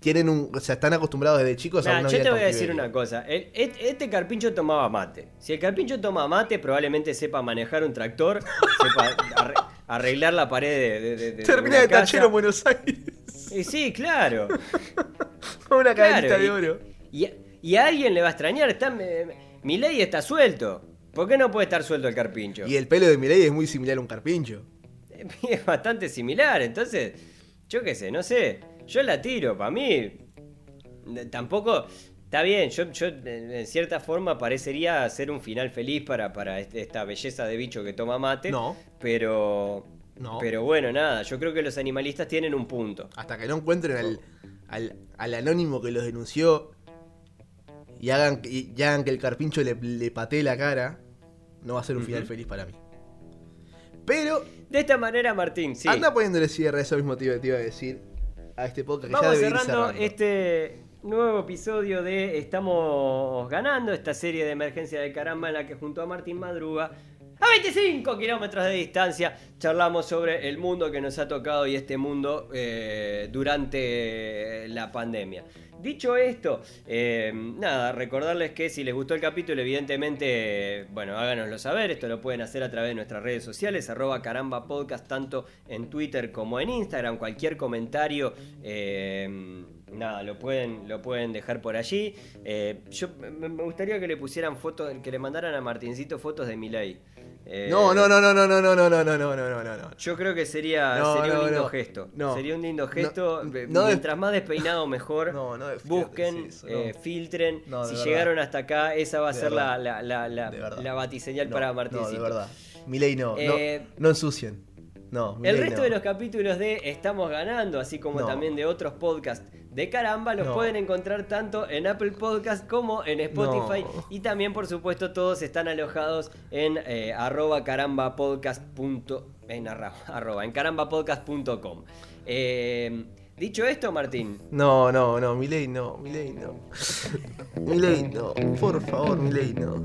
tienen un, o sea, están acostumbrados desde chicos a Nah, una yo vida te voy a decir una cosa. El- este carpincho tomaba mate. Si el carpincho toma mate, probablemente sepa manejar un tractor, sepa arre- arreglar la pared de, de, de- de Termina de tachero en Buenos Aires, Y sí, claro. una Claro, cadenita de oro. Y, y a alguien le va a extrañar. Está, mi ley está suelto. ¿Por qué no puede estar suelto el carpincho? Y el pelo de Milei es muy similar a un carpincho. Es bastante similar. Entonces, yo qué sé, no sé. Yo la tiro. Para mí, tampoco. Está bien, yo, yo en cierta forma parecería ser un final feliz para, para este- esta belleza de bicho que toma mate. No. Pero. No. Pero bueno, nada, yo creo que los animalistas tienen un punto. Hasta que no encuentren al, al, al anónimo que los denunció y hagan, y, y hagan que el carpincho le, le patee la cara, no va a ser un final feliz para mí. Pero De esta manera, Martín, sí. anda poniéndole cierre, eso mismo te iba, te iba a decir, a este podcast que ya Vamos debe ir cerrando, cerrando. este nuevo episodio de Estamos ganando, esta serie de emergencia de caramba en la que junto a Martín Madruga, a 25 kilómetros de distancia, charlamos sobre el mundo que nos ha tocado y este mundo eh, durante la pandemia. Dicho esto, eh, nada, recordarles que si les gustó el capítulo, evidentemente, bueno, háganoslo saber. Esto lo pueden hacer a través de nuestras redes sociales, arroba caramba tanto en Twitter como en Instagram. Cualquier comentario, eh, nada, lo pueden, lo pueden dejar por allí. Yo me me gustaría que le pusieran fotos, que le mandaran a Martincito fotos de Milei. Eh, No, no, no, no, no, no, no, no, no, no, no, no, no, no. Yo creo que sería, No, sería no, un lindo no. gesto. No. Sería un lindo No, gesto. no Eh, Mientras más despeinado, mejor. No, no Busquen, eso, eh, no. filtren. No, si verdad. llegaron hasta acá, esa va a De ser la, verdad. la, la, la, batiseñal No, para No, Martincito. de verdad. No, Eh, no, no ensucien. No, El resto no. de los capítulos de Estamos Ganando, así como No. también de otros podcasts de caramba, los pueden encontrar tanto en Apple Podcast como en Spotify. Y también, por supuesto, todos están alojados en eh, arroba carambapodcast. En, arroba, en carambapodcast.com. Eh, dicho esto, Martín, No, no, no, Milei no, Milei no. Milei no, por favor, Milei no.